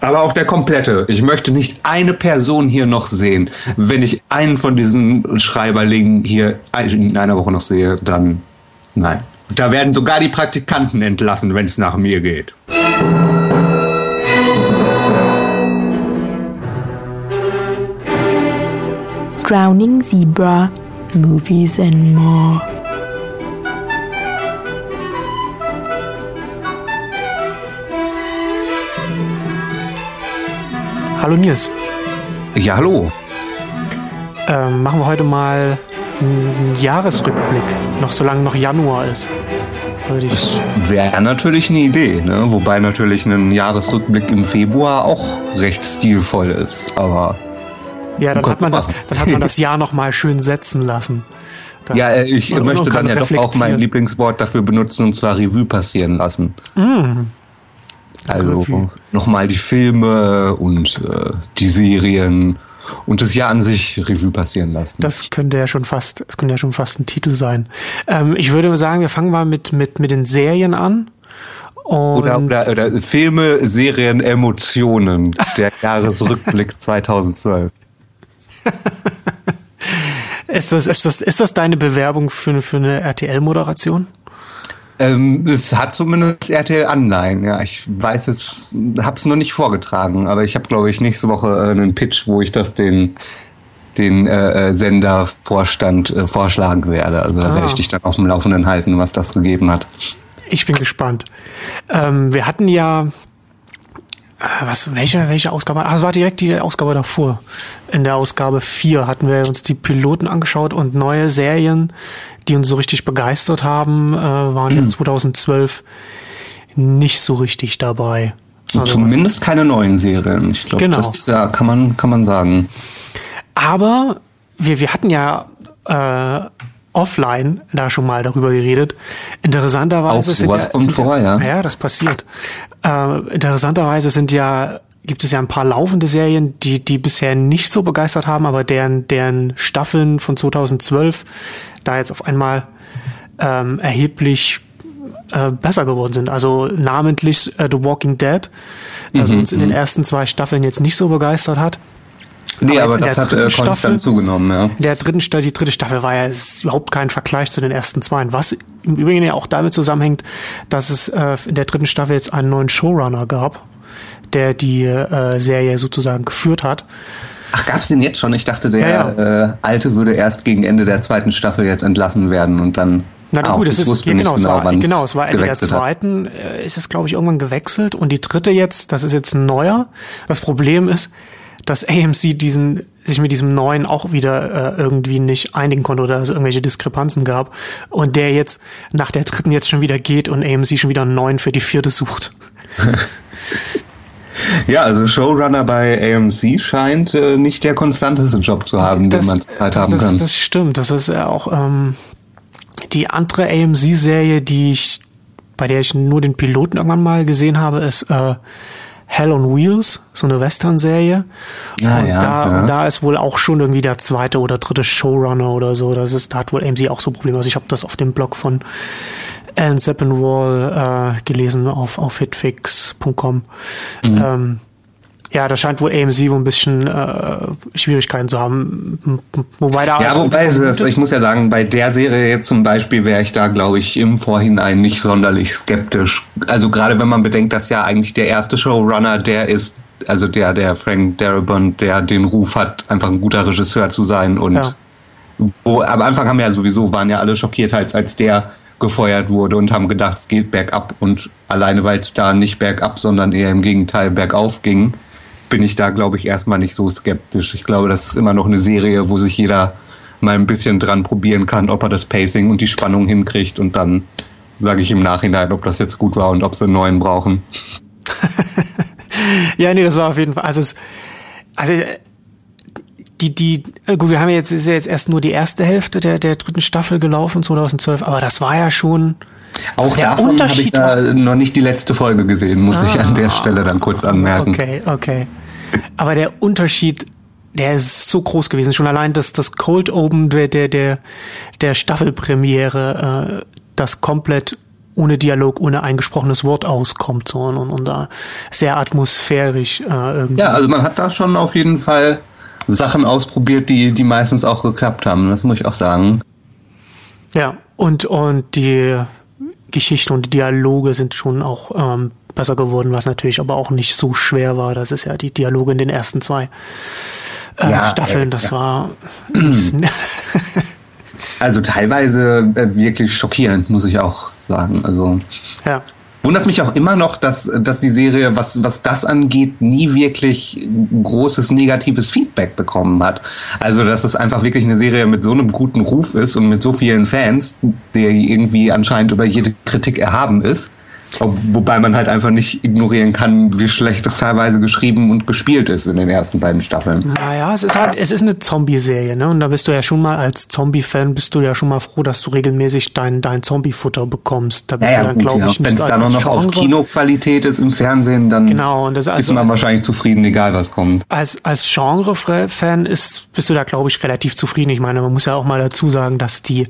Aber auch der komplette. Ich möchte nicht eine Person hier noch sehen. Wenn ich einen von diesen Schreiberlingen hier in einer Woche noch sehe, dann nein. Da werden sogar die Praktikanten entlassen, wenn es nach mir geht. Drowning Zebra, Movies and More. Hallo Nils. Ja, hallo. Ähm, machen wir heute mal einen Jahresrückblick, noch solange noch Januar ist. Das wäre natürlich eine Idee, ne? wobei natürlich ein Jahresrückblick im Februar auch recht stilvoll ist, aber ja, dann hat man das, dann hat man das Jahr noch mal schön setzen lassen. Da ja, äh, ich möchte dann ja doch auch mein Lieblingswort dafür benutzen und zwar Revue passieren lassen. Mm. Also nochmal die Filme und äh, die Serien und das Jahr an sich Revue passieren lassen. Das könnte ja schon fast, das könnte ja schon fast ein Titel sein. Ähm, ich würde sagen, wir fangen mal mit, mit, mit den Serien an. Oder, oder, oder Filme, Serien, Emotionen. Der Jahresrückblick 2012. ist, das, ist, das, ist das deine Bewerbung für, für eine RTL-Moderation? Ähm, es hat zumindest RTL-Anleihen, ja. Ich weiß es, hab's noch nicht vorgetragen, aber ich habe, glaube ich, nächste Woche äh, einen Pitch, wo ich das den, den äh, äh, Sendervorstand äh, vorschlagen werde. Also da ah. werde ich dich dann auf dem Laufenden halten, was das gegeben hat. Ich bin gespannt. Ähm, wir hatten ja äh, was, welche, welche Ausgabe? Ah, es war direkt die Ausgabe davor. In der Ausgabe 4 hatten wir uns die Piloten angeschaut und neue Serien, die uns so richtig begeistert haben, äh, waren in 2012 nicht so richtig dabei. Also Zumindest keine neuen Serien. Ich glaube, genau. das ja, kann man, kann man sagen. Aber wir, wir hatten ja äh, offline da schon mal darüber geredet. Interessanterweise sind ja, sind vor, ja, ja, das passiert. Äh, interessanterweise sind ja gibt es ja ein paar laufende Serien, die die bisher nicht so begeistert haben, aber deren deren Staffeln von 2012 da jetzt auf einmal ähm, erheblich äh, besser geworden sind. Also namentlich äh, The Walking Dead, das mhm, uns in den mhm. ersten zwei Staffeln jetzt nicht so begeistert hat. Nee, aber, aber das hat äh, konstant Staffel, zugenommen, ja. In der dritten Staffel, die dritte Staffel war ja überhaupt kein Vergleich zu den ersten zwei. Was im Übrigen ja auch damit zusammenhängt, dass es äh, in der dritten Staffel jetzt einen neuen Showrunner gab, der die äh, Serie sozusagen geführt hat. Ach, gab's den jetzt schon? Ich dachte, der ja, ja. Äh, alte würde erst gegen Ende der zweiten Staffel jetzt entlassen werden und dann. Na ah, gut, es ist ja, genau, es war, genau, es war Ende der zweiten. Äh, ist es glaube ich irgendwann gewechselt und die dritte jetzt, das ist jetzt ein neuer. Das Problem ist, dass AMC diesen, sich mit diesem neuen auch wieder äh, irgendwie nicht einigen konnte oder es irgendwelche Diskrepanzen gab. Und der jetzt nach der dritten jetzt schon wieder geht und AMC schon wieder einen neuen für die vierte sucht. Ja, also Showrunner bei AMC scheint äh, nicht der konstanteste Job zu haben, das, den man halt haben das, kann. Das stimmt. Das ist ja auch ähm, die andere AMC-Serie, die ich, bei der ich nur den Piloten irgendwann mal gesehen habe, ist äh, Hell on Wheels, so eine Western-Serie. Ja, und ja, da, ja. da ist wohl auch schon irgendwie der zweite oder dritte Showrunner oder so. Das ist, da hat wohl AMC auch so Probleme. Also ich habe das auf dem Blog von Alan Seppenwall äh, gelesen auf, auf hitfix.com. Mhm. Ähm, ja, da scheint wohl AMC wohl ein bisschen äh, Schwierigkeiten zu haben. Wobei da ja, wobei das, ich muss ja sagen, bei der Serie jetzt zum Beispiel wäre ich da, glaube ich, im Vorhinein nicht sonderlich skeptisch. Also gerade wenn man bedenkt, dass ja eigentlich der erste Showrunner der ist, also der, der Frank Darabont, der den Ruf hat, einfach ein guter Regisseur zu sein und ja. wo am Anfang haben ja sowieso, waren ja alle schockiert, als, als der gefeuert wurde und haben gedacht, es geht bergab und alleine weil es da nicht bergab, sondern eher im Gegenteil bergauf ging, bin ich da, glaube ich, erstmal nicht so skeptisch. Ich glaube, das ist immer noch eine Serie, wo sich jeder mal ein bisschen dran probieren kann, ob er das Pacing und die Spannung hinkriegt und dann sage ich im Nachhinein, ob das jetzt gut war und ob sie einen neuen brauchen. ja, nee, das war auf jeden Fall. Also, es, also die, die, gut, wir haben jetzt, ist ja jetzt erst nur die erste Hälfte der, der dritten Staffel gelaufen, 2012, aber das war ja schon. Auch davon habe ich da noch nicht die letzte Folge gesehen, muss ah, ich an der ah. Stelle dann kurz anmerken. Okay, okay. Aber der Unterschied, der ist so groß gewesen. Schon allein das, das Cold Open der, der, der, der Staffelpremiere, äh, das komplett ohne Dialog, ohne eingesprochenes Wort auskommt, so und, und da sehr atmosphärisch äh, irgendwie. Ja, also man hat da schon auf jeden Fall Sachen ausprobiert, die, die meistens auch geklappt haben, das muss ich auch sagen. Ja, und, und die Geschichte und die Dialoge sind schon auch ähm, besser geworden, was natürlich aber auch nicht so schwer war. Das ist ja die Dialoge in den ersten zwei äh, ja, Staffeln, das ja. war. also teilweise äh, wirklich schockierend, muss ich auch sagen. Also. Ja. Wundert mich auch immer noch, dass, dass die Serie, was, was das angeht, nie wirklich großes negatives Feedback bekommen hat. Also, dass es einfach wirklich eine Serie mit so einem guten Ruf ist und mit so vielen Fans, der irgendwie anscheinend über jede Kritik erhaben ist. Wobei man halt einfach nicht ignorieren kann, wie schlecht es teilweise geschrieben und gespielt ist in den ersten beiden Staffeln. Naja, es ist halt, es ist eine Zombie-Serie, ne? Und da bist du ja schon mal als Zombie-Fan bist du ja schon mal froh, dass du regelmäßig dein, dein Zombie-Futter bekommst. Da bist ja, du dann, glaube ja. ich, Wenn es dann noch auf Kinoqualität ist im Fernsehen, dann genau, und das, also ist man als, wahrscheinlich zufrieden, egal was kommt. Als, als Genre-Fan ist, bist du da, glaube ich, relativ zufrieden. Ich meine, man muss ja auch mal dazu sagen, dass die,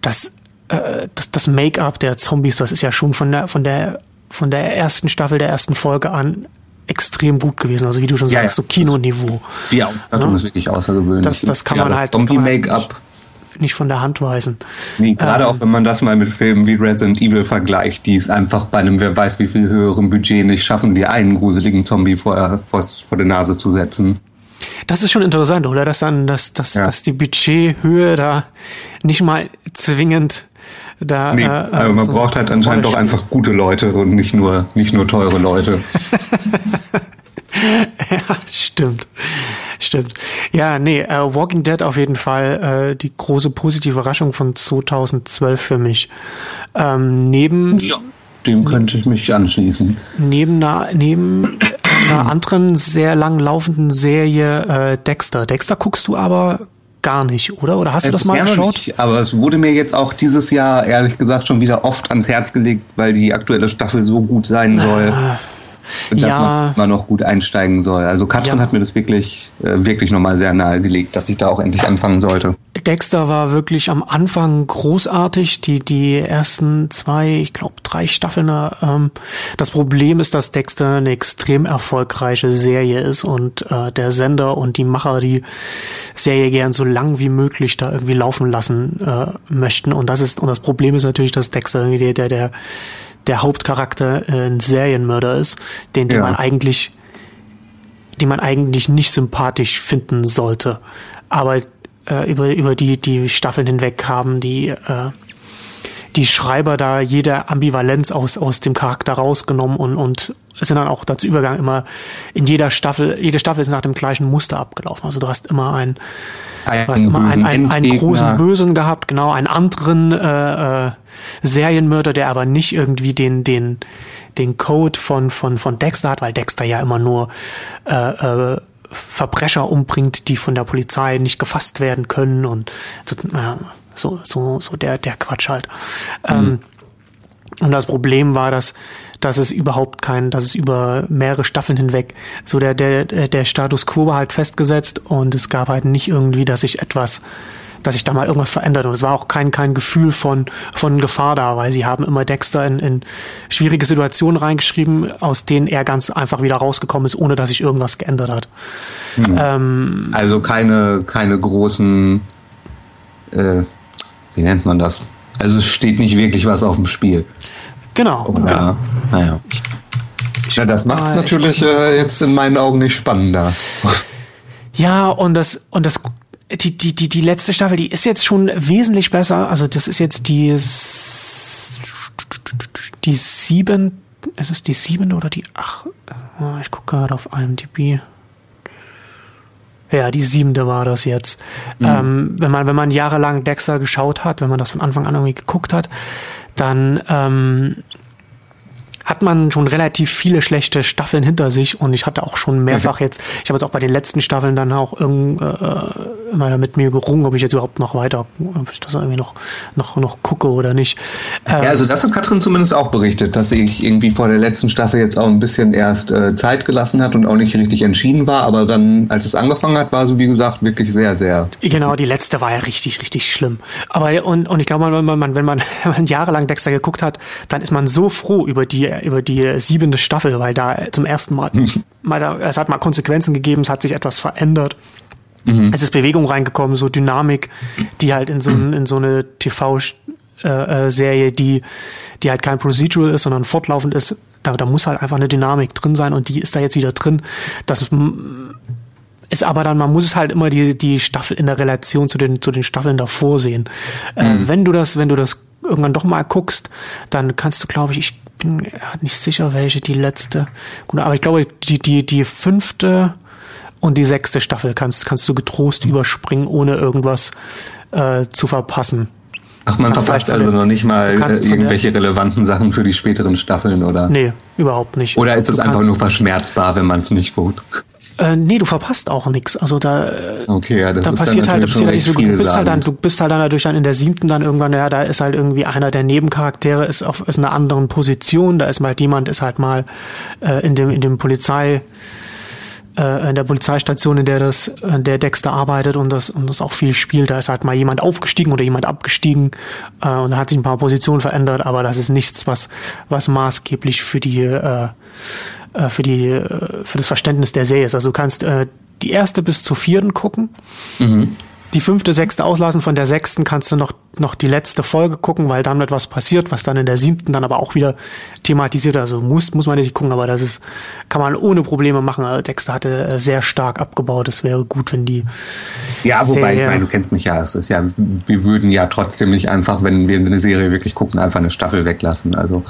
dass äh, das, das Make-up der Zombies, das ist ja schon von der, von der, von der ersten Staffel, der ersten Folge an extrem gut gewesen. Also wie du schon ja, sagst, so Kinoniveau. Die Ausstattung ja? Ist wirklich außergewöhnlich. Das, das kann ja, man halt. Zombie-Make-up. Nicht von der Hand weisen. Nee, gerade ähm, auch wenn man das mal mit Filmen wie Resident Evil vergleicht, die es einfach bei einem wer weiß wie viel höheren Budget nicht schaffen, dir einen gruseligen Zombie vor, vor, vor der Nase zu setzen. Das ist schon interessant, oder? Dass dann, dass, dass, ja. dass die Budgethöhe da nicht mal zwingend da, nee, äh, also man so braucht halt anscheinend doch einfach gute Leute und nicht nur, nicht nur teure Leute. ja, stimmt. Stimmt. Ja, nee, uh, Walking Dead auf jeden Fall uh, die große positive Überraschung von 2012 für mich. Ähm, neben. Ja, dem könnte ich mich anschließen. Neben einer, neben einer anderen sehr lang laufenden Serie äh, Dexter. Dexter guckst du aber gar nicht, oder? Oder hast du das mal geschaut? Nicht, aber es wurde mir jetzt auch dieses Jahr ehrlich gesagt schon wieder oft ans Herz gelegt, weil die aktuelle Staffel so gut sein soll. Ah dass ja. man noch gut einsteigen soll. Also Katrin ja. hat mir das wirklich, äh, wirklich nochmal sehr nahegelegt, dass ich da auch endlich anfangen sollte. Dexter war wirklich am Anfang großartig. Die, die ersten zwei, ich glaube drei Staffeln. Ähm, das Problem ist, dass Dexter eine extrem erfolgreiche Serie ist und äh, der Sender und die Macher die Serie gern so lang wie möglich da irgendwie laufen lassen äh, möchten. Und das ist, und das Problem ist natürlich, dass Dexter irgendwie der, der, der der Hauptcharakter äh, ein Serienmörder ist, den, den ja. man eigentlich, den man eigentlich nicht sympathisch finden sollte. Aber äh, über, über die, die Staffeln hinweg haben die, äh, die Schreiber da jede Ambivalenz aus, aus dem Charakter rausgenommen und, und sind dann auch dazu übergegangen, immer in jeder Staffel, jede Staffel ist nach dem gleichen Muster abgelaufen. Also du hast immer einen, ein du hast immer einen, einen, einen großen Bösen gehabt, genau, einen anderen äh, äh, Serienmörder, der aber nicht irgendwie den, den, den Code von, von, von Dexter hat, weil Dexter ja immer nur äh, äh, Verbrecher umbringt, die von der Polizei nicht gefasst werden können und äh, so, so, so der, der Quatsch halt. Mhm. Ähm, und das Problem war, dass, dass es überhaupt kein, dass es über mehrere Staffeln hinweg so der, der, der Status quo war halt festgesetzt und es gab halt nicht irgendwie, dass sich etwas, dass sich da mal irgendwas verändert. Und es war auch kein, kein Gefühl von, von Gefahr da, weil sie haben immer Dexter in, in schwierige Situationen reingeschrieben, aus denen er ganz einfach wieder rausgekommen ist, ohne dass sich irgendwas geändert hat. Hm. Ähm, also keine, keine großen, äh, wie nennt man das? Also es steht nicht wirklich was auf dem Spiel. Genau. Oder, genau. Naja. Ja, das macht es natürlich äh, jetzt in meinen Augen nicht spannender. Ja, und das, und das, die, die, die, die letzte Staffel, die ist jetzt schon wesentlich besser. Also das ist jetzt die, die sieben, ist es die siebente oder die ach, ich gucke gerade auf IMDb. Ja, die siebente war das jetzt. Mhm. Ähm, wenn man, wenn man jahrelang Dexter geschaut hat, wenn man das von Anfang an irgendwie geguckt hat, dann ähm, hat man schon relativ viele schlechte Staffeln hinter sich und ich hatte auch schon mehrfach jetzt, ich habe jetzt auch bei den letzten Staffeln dann auch irgend, äh, immer mit mir gerungen, ob ich jetzt überhaupt noch weiter, ob ich das irgendwie noch, noch, noch gucke oder nicht. Ähm, ja, also das hat Katrin zumindest auch berichtet, dass ich irgendwie vor der letzten Staffel jetzt auch ein bisschen erst äh, Zeit gelassen hat und auch nicht richtig entschieden war, aber dann, als es angefangen hat, war so wie gesagt wirklich sehr, sehr. Genau, die letzte war ja richtig, richtig schlimm. Aber und, und ich glaube, wenn man, wenn man, wenn man jahrelang Dexter geguckt hat, dann ist man so froh über die über die siebente Staffel, weil da zum ersten Mal, mal da, es hat mal Konsequenzen gegeben, es hat sich etwas verändert. Mhm. Es ist Bewegung reingekommen, so Dynamik, die halt in so, in so eine TV-Serie, äh, die, die halt kein Procedural ist, sondern fortlaufend ist, da, da muss halt einfach eine Dynamik drin sein und die ist da jetzt wieder drin. Das ist aber dann, man muss es halt immer die, die Staffel in der Relation zu den, zu den Staffeln davor sehen. Äh, mhm. Äh, wenn du das, wenn du das irgendwann doch mal guckst, dann kannst du, glaube ich, ich bin nicht sicher, welche die letzte. Gut, aber ich glaube, die, die, die fünfte und die sechste Staffel kannst, kannst du getrost überspringen, ohne irgendwas äh, zu verpassen. Ach, man verpasst also noch nicht mal äh, irgendwelche relevanten Sachen für die späteren Staffeln, oder? Nee, überhaupt nicht. Oder ist es einfach nur verschmerzbar, wenn man es nicht guckt? Äh, nee, du verpasst auch nichts. Also da, äh, okay, ja, das da passiert halt, passiert halt nicht so gut. Du bist halt dann, du bist halt dann dadurch dann in der siebten dann irgendwann, ja, da ist halt irgendwie einer der Nebencharaktere ist auf ist in einer anderen Position. Da ist mal halt jemand, ist halt mal äh, in dem in dem Polizei äh, in der Polizeistation, in der das, in der Dexter arbeitet und das und das auch viel spielt. Da ist halt mal jemand aufgestiegen oder jemand abgestiegen äh, und da hat sich ein paar Positionen verändert, aber das ist nichts, was was maßgeblich für die äh, äh, für, die, äh, für das Verständnis der Serie ist. Also du kannst äh, die erste bis zur vierten gucken. Mhm. Die fünfte, sechste auslassen. Von der sechsten kannst du noch, noch die letzte Folge gucken, weil dann etwas passiert, was dann in der siebten dann aber auch wieder thematisiert. Also muss, muss man nicht gucken, aber das ist, kann man ohne Probleme machen. Also Dexter hatte sehr stark abgebaut. Es wäre gut, wenn die. Ja, wobei, Serie, ich meine, du kennst mich ja. Es ist ja, wir würden ja trotzdem nicht einfach, wenn wir eine Serie wirklich gucken, einfach eine Staffel weglassen. Also.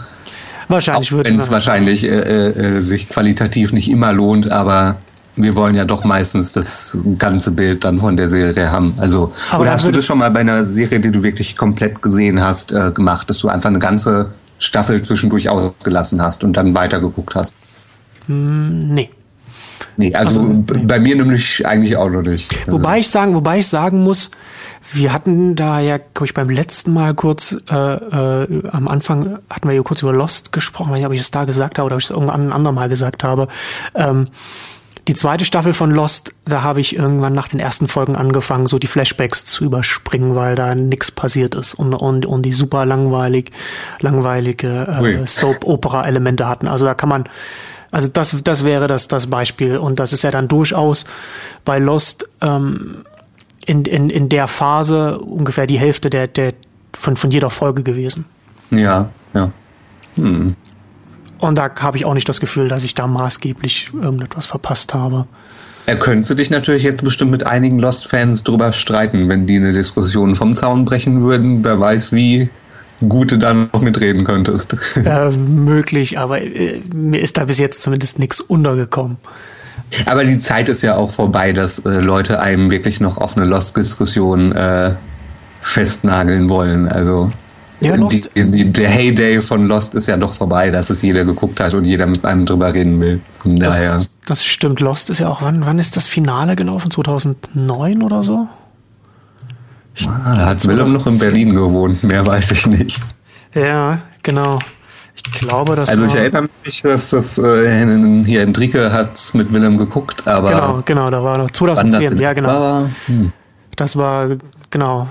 Wahrscheinlich würde Wenn es wahrscheinlich äh, äh, sich qualitativ nicht immer lohnt, aber wir wollen ja doch meistens das ganze Bild dann von der Serie haben. Also, aber oder hast du das schon mal bei einer Serie, die du wirklich komplett gesehen hast, äh, gemacht, dass du einfach eine ganze Staffel zwischendurch ausgelassen hast und dann weitergeguckt hast? Mm, nee. Nee, also, also nee. bei mir nämlich eigentlich auch noch nicht. Wobei ich sagen, wobei ich sagen muss, wir hatten da ja, glaube ich, beim letzten Mal kurz, äh, äh, am Anfang hatten wir ja kurz über Lost gesprochen, weiß nicht, ob ich es da gesagt habe oder ob ich es irgendwann ein andermal gesagt habe. Ähm, die zweite Staffel von Lost, da habe ich irgendwann nach den ersten Folgen angefangen, so die Flashbacks zu überspringen, weil da nichts passiert ist und, und, und die super langweilig, langweilige äh, Soap-Opera-Elemente hatten. Also da kann man, also das, das wäre das, das Beispiel. Und das ist ja dann durchaus bei Lost ähm, in, in, in der Phase ungefähr die Hälfte der, der von, von jeder Folge gewesen. Ja, ja. Hm. Und da habe ich auch nicht das Gefühl, dass ich da maßgeblich irgendetwas verpasst habe. Er könnte dich natürlich jetzt bestimmt mit einigen Lost-Fans drüber streiten, wenn die eine Diskussion vom Zaun brechen würden. Wer weiß, wie gut du dann noch mitreden könntest. Äh, möglich, aber äh, mir ist da bis jetzt zumindest nichts untergekommen. Aber die Zeit ist ja auch vorbei, dass äh, Leute einem wirklich noch auf eine Lost-Diskussion äh, festnageln wollen. Also ja, die, die, der Heyday von Lost ist ja doch vorbei, dass es jeder geguckt hat und jeder mit einem drüber reden will. Von das, daher. das stimmt. Lost ist ja auch, wann, wann ist das Finale gelaufen? 2009 oder so? Ich, ah, da hat Willem noch in Berlin gewohnt, mehr weiß ich nicht. Ja, genau. Ich glaube, das Also ich erinnere mich, dass das äh, hier Enrique hat es mit Willem geguckt, aber. Genau, genau, da war noch 2010, ja genau. War, hm. Das war genau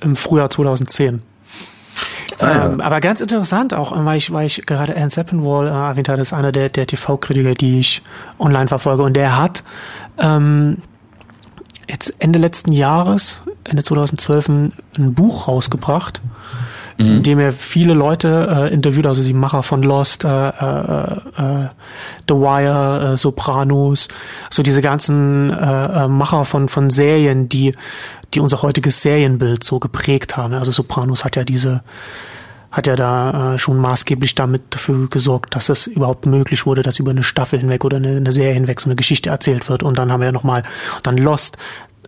im Frühjahr 2010. Ah, ja. ähm, aber ganz interessant auch, weil ich, weil ich gerade Anne Seppenwall äh, erwähnt habe, das ist einer der, der TV-Kritiker, die ich online verfolge. Und der hat ähm, jetzt Ende letzten Jahres, Ende 2012, ein, ein Buch rausgebracht mhm. In dem er viele Leute äh, interviewt, also die Macher von Lost, äh, äh, äh, The Wire, äh, Sopranos, so diese ganzen äh, Macher von, von Serien, die, die unser heutiges Serienbild so geprägt haben. Also Sopranos hat ja diese hat ja da schon maßgeblich damit dafür gesorgt, dass es überhaupt möglich wurde, dass über eine Staffel hinweg oder eine, eine Serie hinweg so eine Geschichte erzählt wird. Und dann haben wir ja nochmal, dann Lost,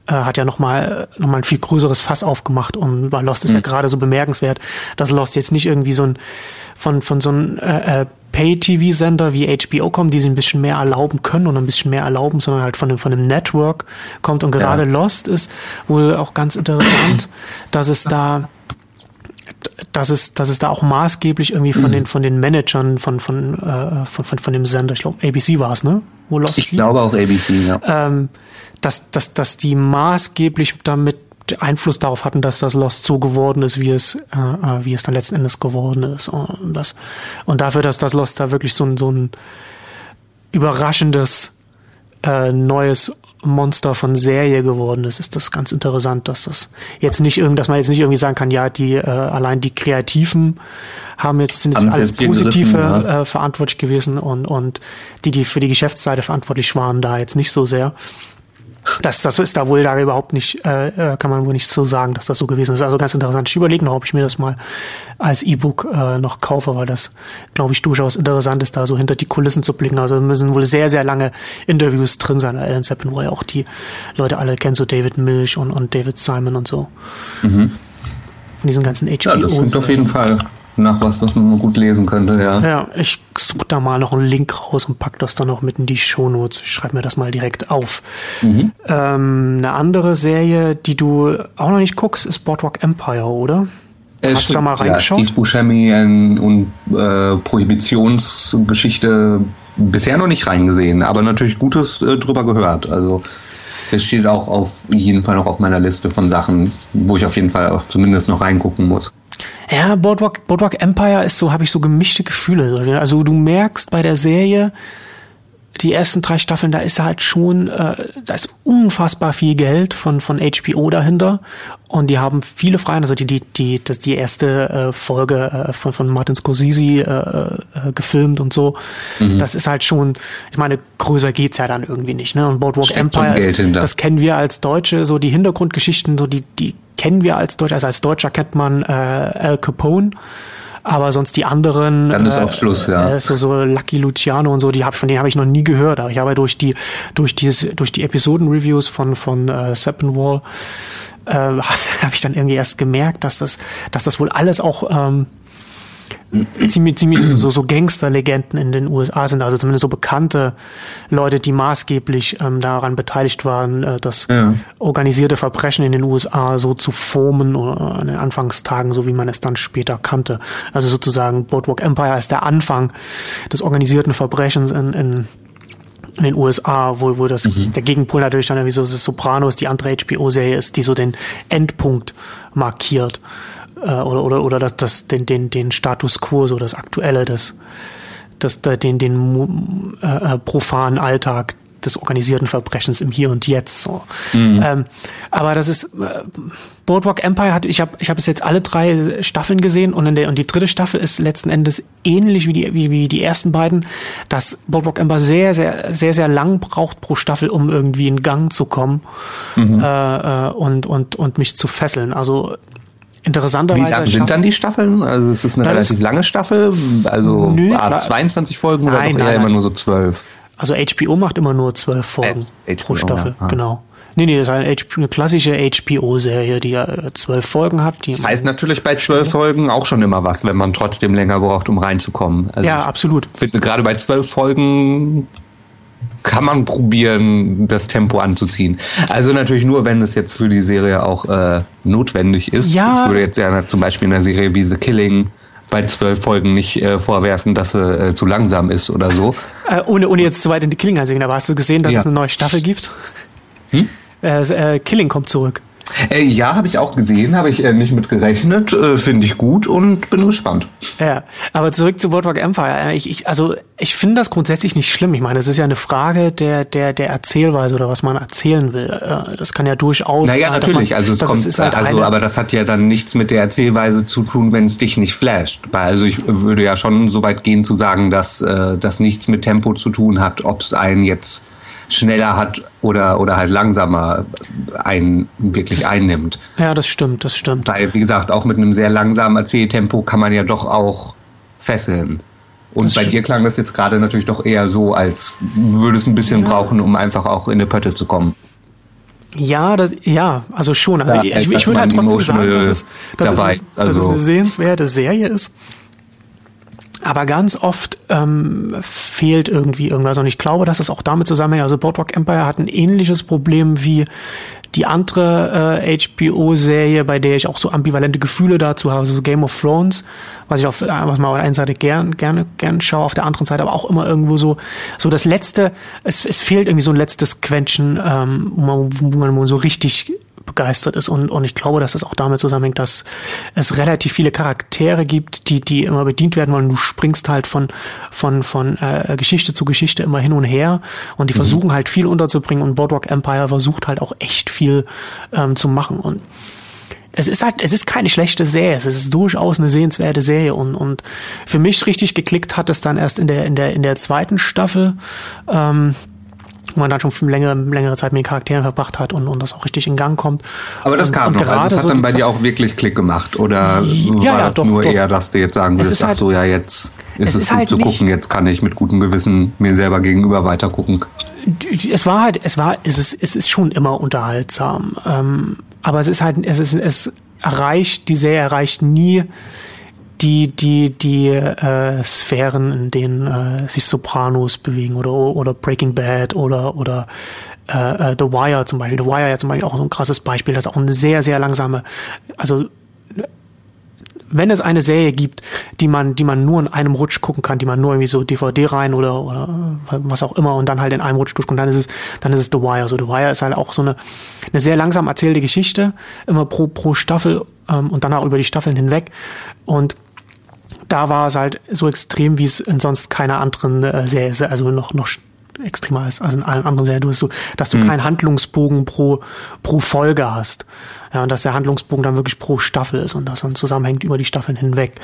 äh, hat ja nochmal noch mal ein viel größeres Fass aufgemacht und bei Lost ist mhm. ja gerade so bemerkenswert, dass Lost jetzt nicht irgendwie so ein von, von so einem äh, äh, Pay-TV-Sender wie HBO kommen, die sich ein bisschen mehr erlauben können und ein bisschen mehr erlauben, sondern halt von dem, von dem Network kommt. Und gerade ja. Lost ist wohl auch ganz interessant, dass es da dass es, dass es da auch maßgeblich irgendwie von den, von den Managern von, von, äh, von, von, von dem Sender, ich glaube, ABC war es, ne? Wo Lost ich lief. glaube auch ABC, ja. Ähm, dass, dass, dass die maßgeblich damit Einfluss darauf hatten, dass das Lost so geworden ist, wie es, äh, äh, wie es dann letzten Endes geworden ist. Und, das, und dafür, dass das Lost da wirklich so ein, so ein überraschendes äh, neues Monster von Serie geworden ist, ist das ganz interessant, dass das jetzt nicht irgend, dass man jetzt nicht irgendwie sagen kann, ja, die äh, allein die Kreativen haben jetzt sind jetzt alles positive ja. äh, verantwortlich gewesen und und die die für die Geschäftsseite verantwortlich waren, da jetzt nicht so sehr. Das, das ist da wohl da überhaupt nicht, äh, äh, kann man wohl nicht so sagen, dass das so gewesen ist. Also ganz interessant. Ich überlege noch, ob ich mir das mal als E-Book äh, noch kaufe, weil das, glaube ich, durchaus interessant ist, da so hinter die Kulissen zu blicken. Also müssen wohl sehr, sehr lange Interviews drin sein. Alan Zeppelin, wo ja auch die Leute alle kennen, so David Milch und, und David Simon und so. Mhm. Von diesen ganzen HBO. Ja, das klingt auf jeden Fall nach was, was man gut lesen könnte, ja. Ja, ich suche da mal noch einen Link raus und pack das dann noch mit in die Shownotes. Ich schreibe mir das mal direkt auf. Mhm. Ähm, eine andere Serie, die du auch noch nicht guckst, ist Boardwalk Empire, oder? Hast es, du da mal reingeschaut? Ja, Steve Buscemi und äh, Prohibitionsgeschichte bisher noch nicht reingesehen, aber natürlich Gutes äh, drüber gehört. Also es steht auch auf jeden Fall noch auf meiner Liste von Sachen, wo ich auf jeden Fall auch zumindest noch reingucken muss. Ja, Boardwalk, Boardwalk Empire ist so, habe ich so gemischte Gefühle. Also du merkst bei der Serie, die ersten drei Staffeln, da ist halt schon, äh, da ist unfassbar viel Geld von, von HBO dahinter. Und die haben viele Freien, also die, die, die, das, die erste äh, Folge äh, von, von Martin Scorsese äh, äh, gefilmt und so. Mhm. Das ist halt schon, ich meine, größer geht's ja dann irgendwie nicht, ne? Und Boardwalk Steckt Empire, ist, das kennen wir als Deutsche, so die Hintergrundgeschichten, so die, die kennen wir als Deutscher, also als Deutscher kennt man äh, Al Capone aber sonst die anderen. Dann ist auch äh, Schluss, ja. Äh, so, so Lucky Luciano und so, die hab, von denen habe ich noch nie gehört. Aber ich habe durch die, durch dieses, durch die Episoden-Reviews von, von äh, Seppenwall äh, habe ich dann irgendwie erst gemerkt, dass das, dass das wohl alles auch ähm, ziemlich, ziemlich so, so Gangsterlegenden in den USA sind, also zumindest so bekannte Leute, die maßgeblich ähm, daran beteiligt waren, äh, das ja. organisierte Verbrechen in den USA so zu formen oder an den Anfangstagen, so wie man es dann später kannte. Also sozusagen Boardwalk Empire ist der Anfang des organisierten Verbrechens in, in in den USA, wo, wo das, mhm. der Gegenpol natürlich dann irgendwie so das Sopranos, die andere HBO-Serie ist, die so den Endpunkt markiert äh, oder, oder, oder das, das, den, den, den Status quo, so das Aktuelle, das, das, den, den äh, äh, profanen Alltag des organisierten Verbrechens im Hier und Jetzt. So. Mhm. Ähm, aber das ist äh, Boardwalk Empire hat ich habe ich habe es jetzt alle drei Staffeln gesehen und in der und die dritte Staffel ist letzten Endes ähnlich wie die wie, wie die ersten beiden, dass Boardwalk Empire sehr sehr sehr sehr lang braucht pro Staffel, um irgendwie in Gang zu kommen mhm. äh, äh und und und mich zu fesseln. Also interessanterweise. Wie lang sind dann die Staffeln? Also es ist eine relativ lange Staffel, also nö, 22 Folgen oder nein, doch eher nein, immer nur so 12? Also HBO macht immer nur 12 Folgen äh, pro Staffel, ja. Ah. genau. Nee, nee, das ist eine, eine klassische HBO-Serie, die ja äh, zwölf Folgen hat. das heißt natürlich bei zwölf Folgen auch schon immer was, wenn man trotzdem länger braucht, um reinzukommen. Also ja, absolut. Ich finde, gerade bei zwölf Folgen kann man probieren, das Tempo anzuziehen. Also natürlich nur, wenn es jetzt für die Serie auch äh, notwendig ist. Ja, ich würde jetzt ja zum Beispiel in einer Serie wie The Killing bei zwölf Folgen nicht äh, vorwerfen, dass sie äh, zu langsam ist oder so. Äh, ohne, ohne jetzt zu weit in die Killing einzugehen, aber hast du gesehen, dass ja. es eine neue Staffel gibt? Hm? Äh, Killing kommt zurück. Äh, ja, habe ich auch gesehen, habe ich äh, nicht mit gerechnet, äh, finde ich gut und bin gespannt. Ja, aber zurück zu Boardwalk Empire. Ich, ich, also ich finde das grundsätzlich nicht schlimm. Ich meine, es ist ja eine Frage der der der Erzählweise oder was man erzählen will. Äh, das kann ja durchaus. Naja, sein, natürlich. Man, also es kommt, es halt also, aber das hat ja dann nichts mit der Erzählweise zu tun, wenn es dich nicht flasht. Also ich würde ja schon so weit gehen zu sagen, dass äh, das nichts mit Tempo zu tun hat, ob es einen jetzt schneller hat oder, oder halt langsamer einen wirklich einnimmt. Ja, das stimmt, das stimmt. Weil, wie gesagt, auch mit einem sehr langsamen Erzähltempo kann man ja doch auch fesseln. Und das bei dir klang das jetzt gerade natürlich doch eher so, als würde es ein bisschen ja. brauchen, um einfach auch in eine Pötte zu kommen. Ja, das, ja, also schon. Also ja, ich, ich würde halt trotzdem sagen, dass, es, dass, es, dass also. es eine sehenswerte Serie ist. Aber ganz oft ähm, fehlt irgendwie irgendwas. Und ich glaube, dass es auch damit zusammenhängt. Also Boardwalk Empire hat ein ähnliches Problem wie die andere äh, HBO-Serie, bei der ich auch so ambivalente Gefühle dazu habe, so Game of Thrones, was ich auf, äh, was mal auf der einen Seite gern, gerne, gern schaue, auf der anderen Seite aber auch immer irgendwo so, so das letzte, es, es fehlt irgendwie so ein letztes Quäntchen, ähm, wo man, wo man so richtig begeistert ist. Und, und ich glaube, dass das auch damit zusammenhängt, dass es relativ viele Charaktere gibt, die, die immer bedient werden wollen. Du springst halt von, von, von äh, Geschichte zu Geschichte immer hin und her und die mhm. versuchen halt viel unterzubringen und Boardwalk Empire versucht halt auch echt viel ähm, zu machen. Und es ist halt, es ist keine schlechte Serie, es ist durchaus eine sehenswerte Serie und, und für mich richtig geklickt hat es dann erst in der, in der, in der zweiten Staffel. Ähm, wo man dann schon längere, längere Zeit mit den Charakteren verbracht hat und, und das auch richtig in Gang kommt. Aber das und, kam und noch, also es hat so dann bei dir auch wirklich Klick gemacht oder ja, war ja, das doch, nur doch. eher, dass du jetzt sagen würdest, ach halt, so, ja, jetzt ist es, es ist gut halt zu gucken, jetzt kann ich mit gutem Gewissen mir selber gegenüber weiter gucken. Es war halt, es war, es ist, es ist schon immer unterhaltsam. Ähm, aber es ist halt, es ist, es erreicht, die Serie erreicht nie die, die, die äh, Sphären, in denen äh, sich Sopranos bewegen oder, oder Breaking Bad oder, oder äh, äh, The Wire zum Beispiel. The Wire ja zum Beispiel auch so ein krasses Beispiel, das ist auch eine sehr, sehr langsame, also wenn es eine Serie gibt, die man, die man nur in einem Rutsch gucken kann, die man nur irgendwie so DVD rein oder, oder was auch immer und dann halt in einem Rutsch durchguckt, dann ist es, dann ist es The Wire. So The Wire ist halt auch so eine, eine sehr langsam erzählte Geschichte, immer pro, pro Staffel ähm, und dann auch über die Staffeln hinweg. Und da war es halt so extrem, wie es in sonst keiner anderen äh, Serie ist, also noch, noch extremer als, als in allen anderen Serien. Du hast so, dass du mhm. keinen Handlungsbogen pro, pro Folge hast. Ja, und dass der Handlungsbogen dann wirklich pro Staffel ist und das dann zusammenhängt über die Staffeln hinweg.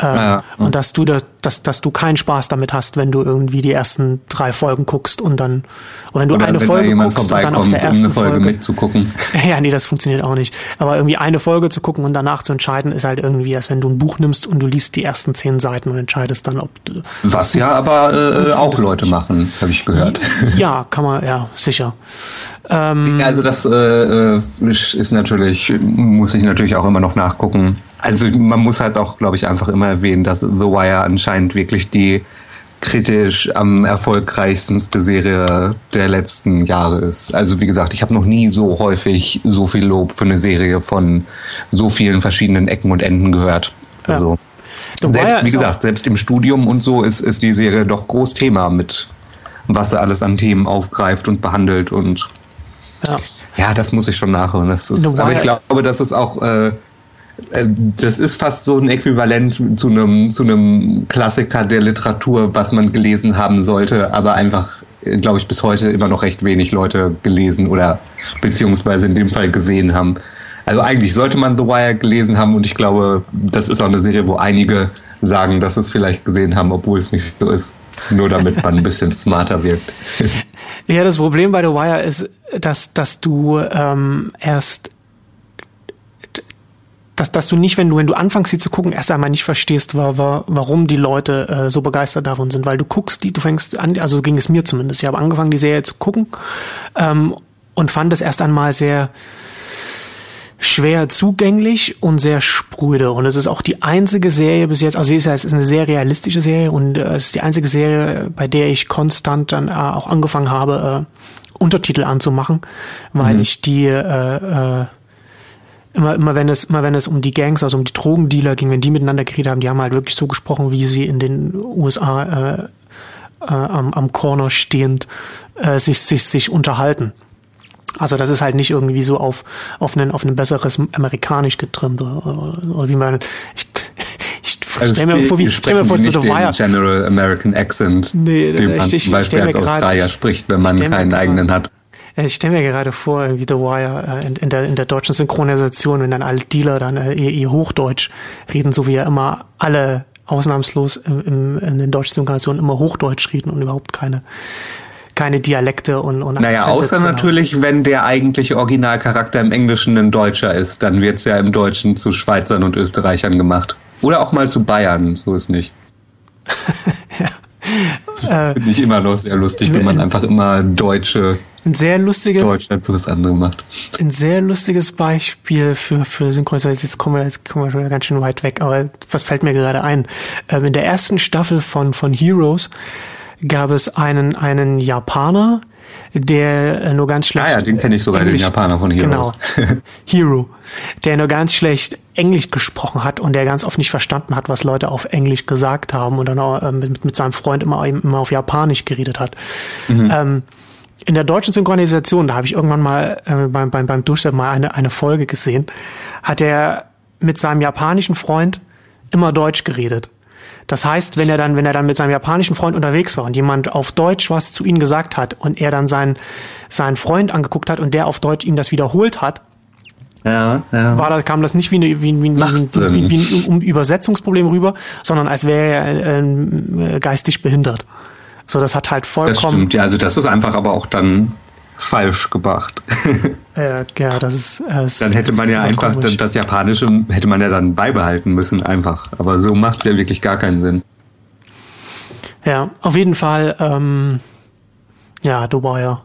Äh, ja, Und dass du das, dass, dass du keinen Spaß damit hast, wenn du irgendwie die ersten drei Folgen guckst und dann, oder wenn du oder eine wenn Folge guckst und dann auf der ersten um Folge, Folge mitzugucken. Ja, nee, das funktioniert auch nicht. Aber irgendwie eine Folge zu gucken und danach zu entscheiden, ist halt irgendwie, als wenn du ein Buch nimmst und du liest die ersten zehn Seiten und entscheidest dann, ob du. Was ja aber äh, auch Leute machen, habe ich gehört. Ja, kann man, ja, sicher. Ähm, also das äh, äh, ist natürlich, muss ich natürlich auch immer noch nachgucken. Also man muss halt auch, glaube ich, einfach immer erwähnen, dass The Wire anscheinend wirklich die kritisch am erfolgreichstenste Serie der letzten Jahre ist. Also wie gesagt, ich habe noch nie so häufig so viel Lob für eine Serie von so vielen verschiedenen Ecken und Enden gehört. Also ja. selbst, wie gesagt, selbst im Studium und so ist, ist die Serie doch groß Thema mit was er alles an Themen aufgreift und behandelt und ja, ja das muss ich schon nachholen. Das ist, aber ich glaube, das ist auch äh, äh, das ist fast so ein Äquivalent zu einem, zu einem Klassiker der Literatur, was man gelesen haben sollte, aber einfach, äh, glaube ich, bis heute immer noch recht wenig Leute gelesen oder beziehungsweise in dem Fall gesehen haben. Also eigentlich sollte man The Wire gelesen haben und ich glaube, das ist auch eine Serie, wo einige sagen, dass sie es vielleicht gesehen haben, obwohl es nicht so ist. Nur damit man ein bisschen smarter wirkt. Ja, das Problem bei The Wire ist, dass, dass du ähm, erst dass, dass du nicht, wenn du, wenn du anfängst, sie zu gucken, erst einmal nicht verstehst, war, war, warum die Leute äh, so begeistert davon sind, weil du guckst die, du fängst an, also ging es mir zumindest, ich habe angefangen, die Serie zu gucken ähm, und fand es erst einmal sehr, schwer zugänglich und sehr spröde. Und es ist auch die einzige Serie bis jetzt, also es ist eine sehr realistische Serie und äh, es ist die einzige Serie, bei der ich konstant dann äh, auch angefangen habe, äh, Untertitel anzumachen, weil mhm. ich die äh, äh, immer, immer wenn es, immer wenn es um die Gangs, also um die Drogendealer ging, wenn die miteinander geredet haben, die haben halt wirklich so gesprochen, wie sie in den USA äh, äh, am, am Corner stehend äh, sich, sich, sich unterhalten. Also das ist halt nicht irgendwie so auf, auf, ein, auf ein besseres Amerikanisch getrimmt oder, oder, oder wie man. Ich, ich also stelle mir vor, wie stell mir vor, so The Wire. General American Accent, nee, den man ich, zum Beispiel als Australier grad, spricht, wenn man keinen eigenen hat. Ich stelle mir gerade vor, wie The Wire äh, in, in, der, in der deutschen Synchronisation, wenn dann alle Dealer dann äh, ihr, ihr Hochdeutsch reden, so wie ja immer alle ausnahmslos im, im, in den deutschen Synchronisationen immer Hochdeutsch reden und überhaupt keine keine Dialekte und, und Naja, außer natürlich, wenn der eigentliche Originalcharakter im Englischen ein Deutscher ist, dann wird es ja im Deutschen zu Schweizern und Österreichern gemacht. Oder auch mal zu Bayern, so ist nicht. ja. Finde ich immer noch sehr lustig, wenn man einfach immer deutsche ein sehr lustiges. Deutschland für das andere macht. Ein sehr lustiges Beispiel für, für Synchronisation. Jetzt kommen wir, jetzt kommen wir schon ganz schön weit weg, aber was fällt mir gerade ein? Ähm, in der ersten Staffel von, von Heroes gab es einen, einen Japaner, der äh, nur ganz schlecht. Ah ja, den kenne ich sogar, Englisch, den Japaner von Heroes. Genau. Hero. Der nur ganz schlecht Englisch gesprochen hat und der ganz oft nicht verstanden hat, was Leute auf Englisch gesagt haben und dann auch äh, mit, mit seinem Freund immer, immer auf Japanisch geredet hat. Mhm. Ähm, in der deutschen Synchronisation, da habe ich irgendwann mal äh, beim, beim, beim Durchsetzen mal eine, eine Folge gesehen, hat er mit seinem japanischen Freund immer Deutsch geredet. Das heißt, wenn er dann, wenn er dann mit seinem japanischen Freund unterwegs war und jemand auf Deutsch was zu ihm gesagt hat und er dann seinen, seinen Freund angeguckt hat und der auf Deutsch ihm das wiederholt hat, ja, ja. War da, kam das nicht wie, eine, wie, wie, wie, wie, ein Übersetzungsproblem rüber, sondern als wäre er äh, geistig behindert. So, das hat halt vollkommen. Das stimmt, ja, also das ist einfach aber auch dann falsch gemacht. ja, ja, das ist. Äh, dann hätte man ja einfach komisch. das Japanische hätte man ja dann beibehalten müssen, einfach. Aber so macht es ja wirklich gar keinen Sinn. Ja, auf jeden Fall, ähm, ja, Dubai, ja.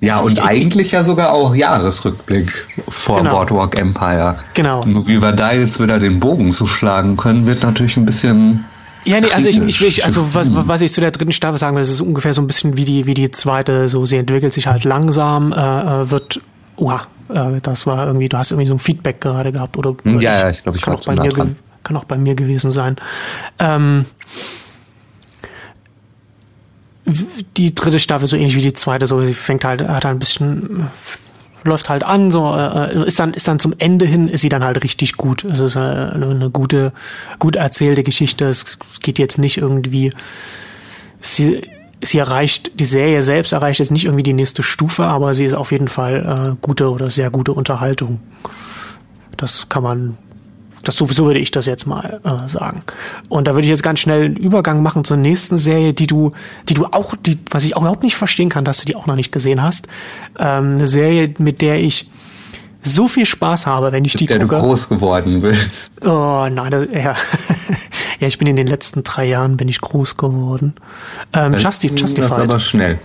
Ja, und eigentlich ja sogar auch Jahresrückblick vor genau. Boardwalk Empire. Genau. Nur wie wir da jetzt wieder den Bogen zuschlagen können, wird natürlich ein bisschen ja, nee, also ich, ich, ich also was, was ich zu der dritten Staffel sagen will, es ist ungefähr so ein bisschen wie die, wie die zweite, so sie entwickelt sich halt langsam, äh, äh wird, uah, äh, das war irgendwie, du hast irgendwie so ein Feedback gerade gehabt, oder? Ja, ich, ja, ich glaube, ich kann auch bei mir, dran. kann auch bei mir gewesen sein. Ähm, die dritte Staffel so ähnlich wie die zweite, so sie fängt halt, hat halt ein bisschen läuft halt an, so äh, äh, ist dann ist dann zum Ende hin ist sie dann halt richtig gut. Es ist eine, eine gute gut erzählte Geschichte. Es geht jetzt nicht irgendwie sie sie erreicht die Serie selbst erreicht jetzt nicht irgendwie die nächste Stufe, aber sie ist auf jeden Fall äh, gute oder sehr gute Unterhaltung. Das kann man das sowieso würde ich das jetzt mal äh, sagen. Und da würde ich jetzt ganz schnell einen Übergang machen zur nächsten Serie, die du, die du auch, die, was ich auch überhaupt nicht verstehen kann, dass du die auch noch nicht gesehen hast. Ähm, eine Serie, mit der ich so viel Spaß habe, wenn ich die der gucke. Du groß geworden bist. Oh nein, das, ja. ja, ich bin in den letzten drei Jahren bin ich groß geworden. Ähm, Justi Justified. Das aber schnell.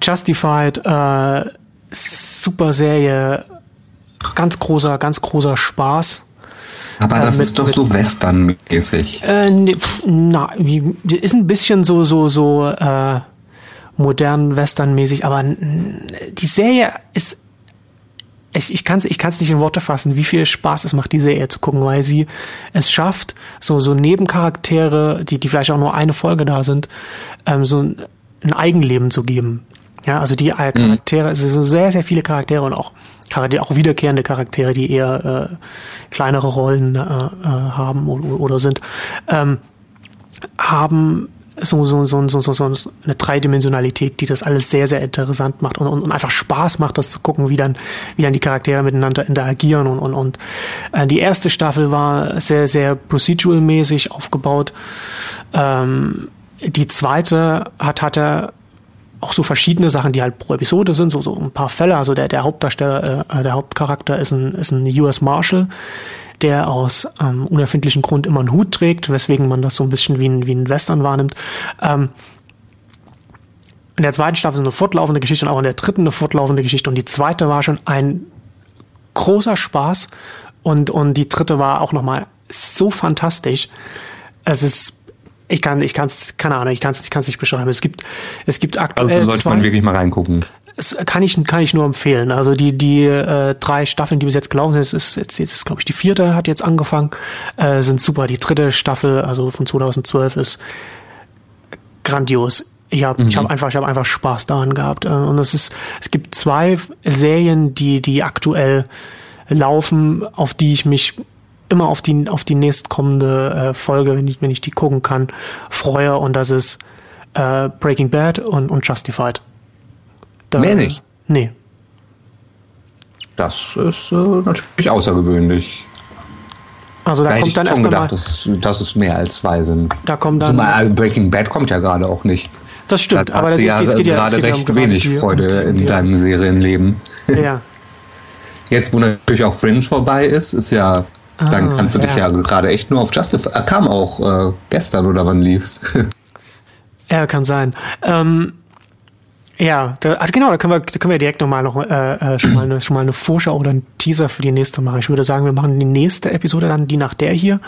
Justified, äh, super Serie, ganz großer, ganz großer Spaß. Aber das äh, mit, ist doch mit, so Western-mäßig. Äh, ne, na, ist ein bisschen so, so, so äh, modern Western-mäßig, aber die Serie ist ich, ich kann es ich kann's nicht in Worte fassen, wie viel Spaß es macht, die Serie zu gucken, weil sie es schafft, so, so Nebencharaktere, die, die vielleicht auch nur eine Folge da sind, ähm, so ein, ein Eigenleben zu geben. Ja, also die mhm. Charaktere, mhm. es sind sehr, sehr viele Charaktere und auch auch wiederkehrende Charaktere, die eher äh, kleinere Rollen äh, äh, haben oder, oder sind, ähm, haben so, so, so, so, so, so eine Dreidimensionalität, die das alles sehr, sehr interessant macht und, und, und einfach Spaß macht, das zu gucken, wie dann, wie dann die Charaktere miteinander interagieren und, und, und äh, die erste Staffel war sehr, sehr procedural-mäßig aufgebaut. Ähm, die zweite hat, hatte auch so verschiedene Sachen, die halt pro Episode sind, so, so ein paar Fälle. Also der, der Hauptdarsteller, äh, der Hauptcharakter ist ein, ist ein US Marshal, der aus ähm, unerfindlichen Grund immer einen Hut trägt, weswegen man das so ein bisschen wie ein, wie ein Western wahrnimmt. Ähm, in der zweiten Staffel ist eine fortlaufende Geschichte und auch in der dritten eine fortlaufende Geschichte. Und die zweite war schon ein großer Spaß und, und die dritte war auch nochmal so fantastisch. Es ist ich kann, ich kann es, keine Ahnung, ich kann es, ich kann es nicht beschreiben. Es gibt, es gibt aktuell. Also sollte zwei, man wirklich mal reingucken. Das kann ich, kann ich nur empfehlen. Also die, die äh, drei Staffeln, die bis jetzt gelaufen sind, ist jetzt, jetzt glaube ich, die vierte hat jetzt angefangen, äh, sind super. Die dritte Staffel, also von 2012, ist grandios. Ich habe mhm. ich hab einfach, ich hab einfach Spaß daran gehabt. Äh, und es ist, es gibt zwei Serien, die, die aktuell laufen, auf die ich mich immer auf die, auf die nächstkommende äh, Folge, wenn ich, wenn ich die gucken kann, freue. Und das ist äh, Breaking Bad und, und Justified. Da, Mehr nicht? Nee. Das ist äh, natürlich außergewöhnlich. Also da, da kommt dann erst gedacht, dass, dass es mehr als zwei sind. Da kommt dann. Zumal äh, Breaking Bad kommt ja gerade auch nicht. Das stimmt, da aber das ja, geht, ja gerade recht um wenig Freude in deinem Serienleben. Ja. Jetzt, wo natürlich auch Fringe vorbei ist, ist ja dann ah, kannst du ja. dich ja gerade echt nur auf Justify. Er kam auch äh, gestern oder wann lief's? ja, kann sein. Ähm, Ja, da, ah, genau, da können wir, da können wir direkt nochmal noch, äh, äh, schon, mal eine, schon mal eine Vorschau oder einen Teaser für die nächste machen. Ich würde sagen, wir machen die nächste Episode dann, die nach der hier.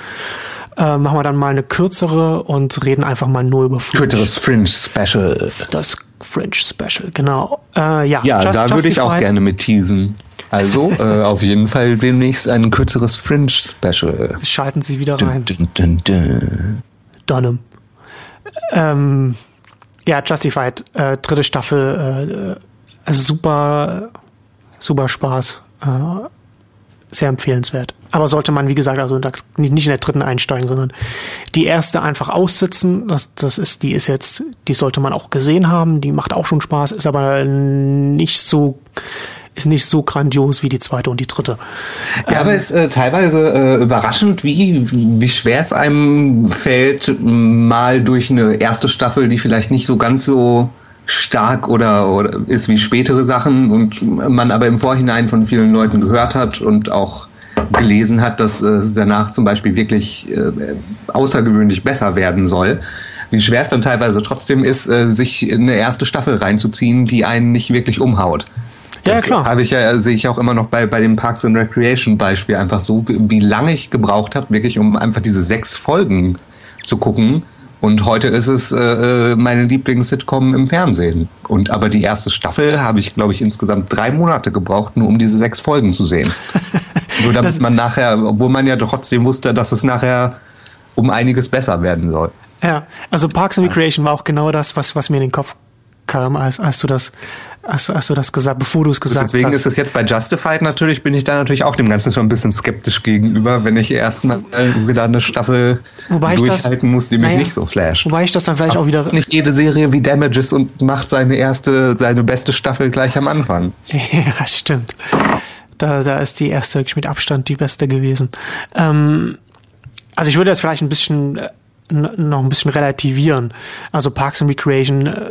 Äh, machen wir dann mal eine kürzere und reden einfach mal nur über Fringe. Kürzeres Fringe Special. Das Fringe Special, genau. Äh, ja, ja Just, da würde ich auch gerne mit teasen. Also äh, auf jeden Fall demnächst ein kürzeres Fringe Special. Schalten Sie wieder rein. Dun, dun, dun, Dunham. Ähm, ja, Justified, äh, dritte Staffel, äh, super, super Spaß. Äh, sehr empfehlenswert. Aber sollte man, wie gesagt, also nicht in der dritten einsteigen, sondern die erste einfach aussitzen. Das, das ist, die ist jetzt, die sollte man auch gesehen haben. Die macht auch schon Spaß, ist aber nicht so ist nicht so grandios wie die zweite und die dritte. Ja, ähm, aber ist äh, teilweise äh, überraschend, wie, wie schwer es einem fällt, mal durch eine erste Staffel, die vielleicht nicht so ganz so stark oder, oder ist wie spätere Sachen und man aber im Vorhinein von vielen Leuten gehört hat und auch gelesen hat, dass äh, es danach zum Beispiel wirklich äh, außergewöhnlich besser werden soll. Wie schwer es dann teilweise trotzdem ist, äh, sich eine erste Staffel reinzuziehen, die einen nicht wirklich umhaut. Das ja, klar. Habe ich ja, sehe ich auch immer noch bei, bei dem Parks and Recreation Beispiel einfach so, wie, wie lange ich gebraucht habe, wirklich, um einfach diese sechs Folgen zu gucken. Und heute ist es äh, äh meine Lieblings-Sitcom im Fernsehen. Und aber die erste Staffel habe ich, glaube ich, insgesamt drei Monate gebraucht, nur um diese sechs Folgen zu sehen. nur damit man nachher, obwohl man ja trotzdem wusste, dass es nachher um einiges besser werden soll. Ja, also Parks and Recreation war auch genau das, was, was mir in den Kopf kam, als, als du das, als, als du das gesagt, bevor du es gesagt Deswegen hast. Deswegen ist es jetzt bei Justified natürlich, bin ich da natürlich auch dem Ganzen schon ein bisschen skeptisch gegenüber, wenn ich erstmal wieder eine Staffel wobei durchhalten das, muss, die mich naja, nicht so flasht. Wobei ich das dann vielleicht Aber auch wieder. Ist nicht jede Serie wie Damages und macht seine erste, seine beste Staffel gleich am Anfang. ja, stimmt. Da, da ist die erste mit Abstand die beste gewesen. Ähm, also ich würde das vielleicht ein bisschen äh, noch ein bisschen relativieren. Also Parks and Recreation äh,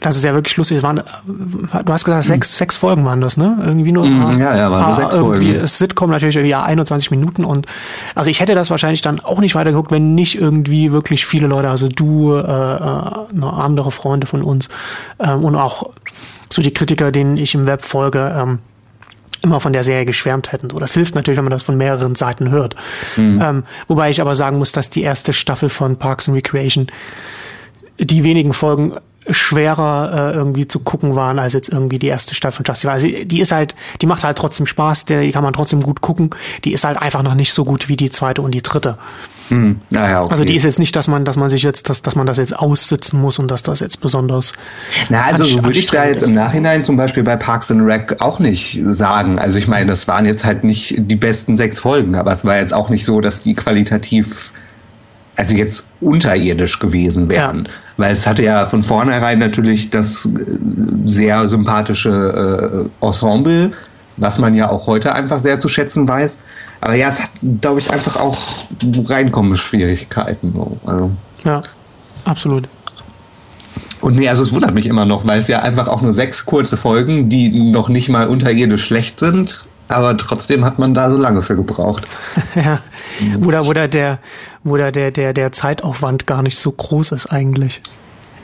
das ist ja wirklich lustig. Waren, du hast gesagt, sechs, mhm. sechs Folgen waren das, ne? Irgendwie nur. Mhm, ja, ja, waren nur sechs irgendwie Folgen. Sitcom natürlich irgendwie ja 21 Minuten und also ich hätte das wahrscheinlich dann auch nicht weitergeguckt, wenn nicht irgendwie wirklich viele Leute, also du, äh, äh, andere Freunde von uns ähm, und auch so die Kritiker, denen ich im Web folge, ähm, immer von der Serie geschwärmt hätten. So, das hilft natürlich, wenn man das von mehreren Seiten hört. Mhm. Ähm, wobei ich aber sagen muss, dass die erste Staffel von Parks and Recreation die wenigen Folgen schwerer äh, irgendwie zu gucken waren als jetzt irgendwie die erste Staffel von Justice. Also die ist halt, die macht halt trotzdem Spaß, die kann man trotzdem gut gucken. Die ist halt einfach noch nicht so gut wie die zweite und die dritte. Hm, naja, okay. Also die ist jetzt nicht, dass man, dass man sich jetzt, dass, dass man das jetzt aussitzen muss und dass das jetzt besonders. Na, also so würde ich da jetzt ist. im Nachhinein zum Beispiel bei Parks and Rec auch nicht sagen. Also ich meine, das waren jetzt halt nicht die besten sechs Folgen, aber es war jetzt auch nicht so, dass die qualitativ also jetzt unterirdisch gewesen wären. Ja. Weil es hatte ja von vornherein natürlich das äh, sehr sympathische äh, Ensemble, was man ja auch heute einfach sehr zu schätzen weiß. Aber ja, es hat, glaube ich, einfach auch Reinkommensschwierigkeiten. Also. Ja, absolut. Und nee, also es wundert mich immer noch, weil es ja einfach auch nur sechs kurze Folgen, die noch nicht mal unterirdisch schlecht sind, aber trotzdem hat man da so lange für gebraucht. ja. Oder, oder der, oder der, der, der Zeitaufwand gar nicht so groß ist eigentlich.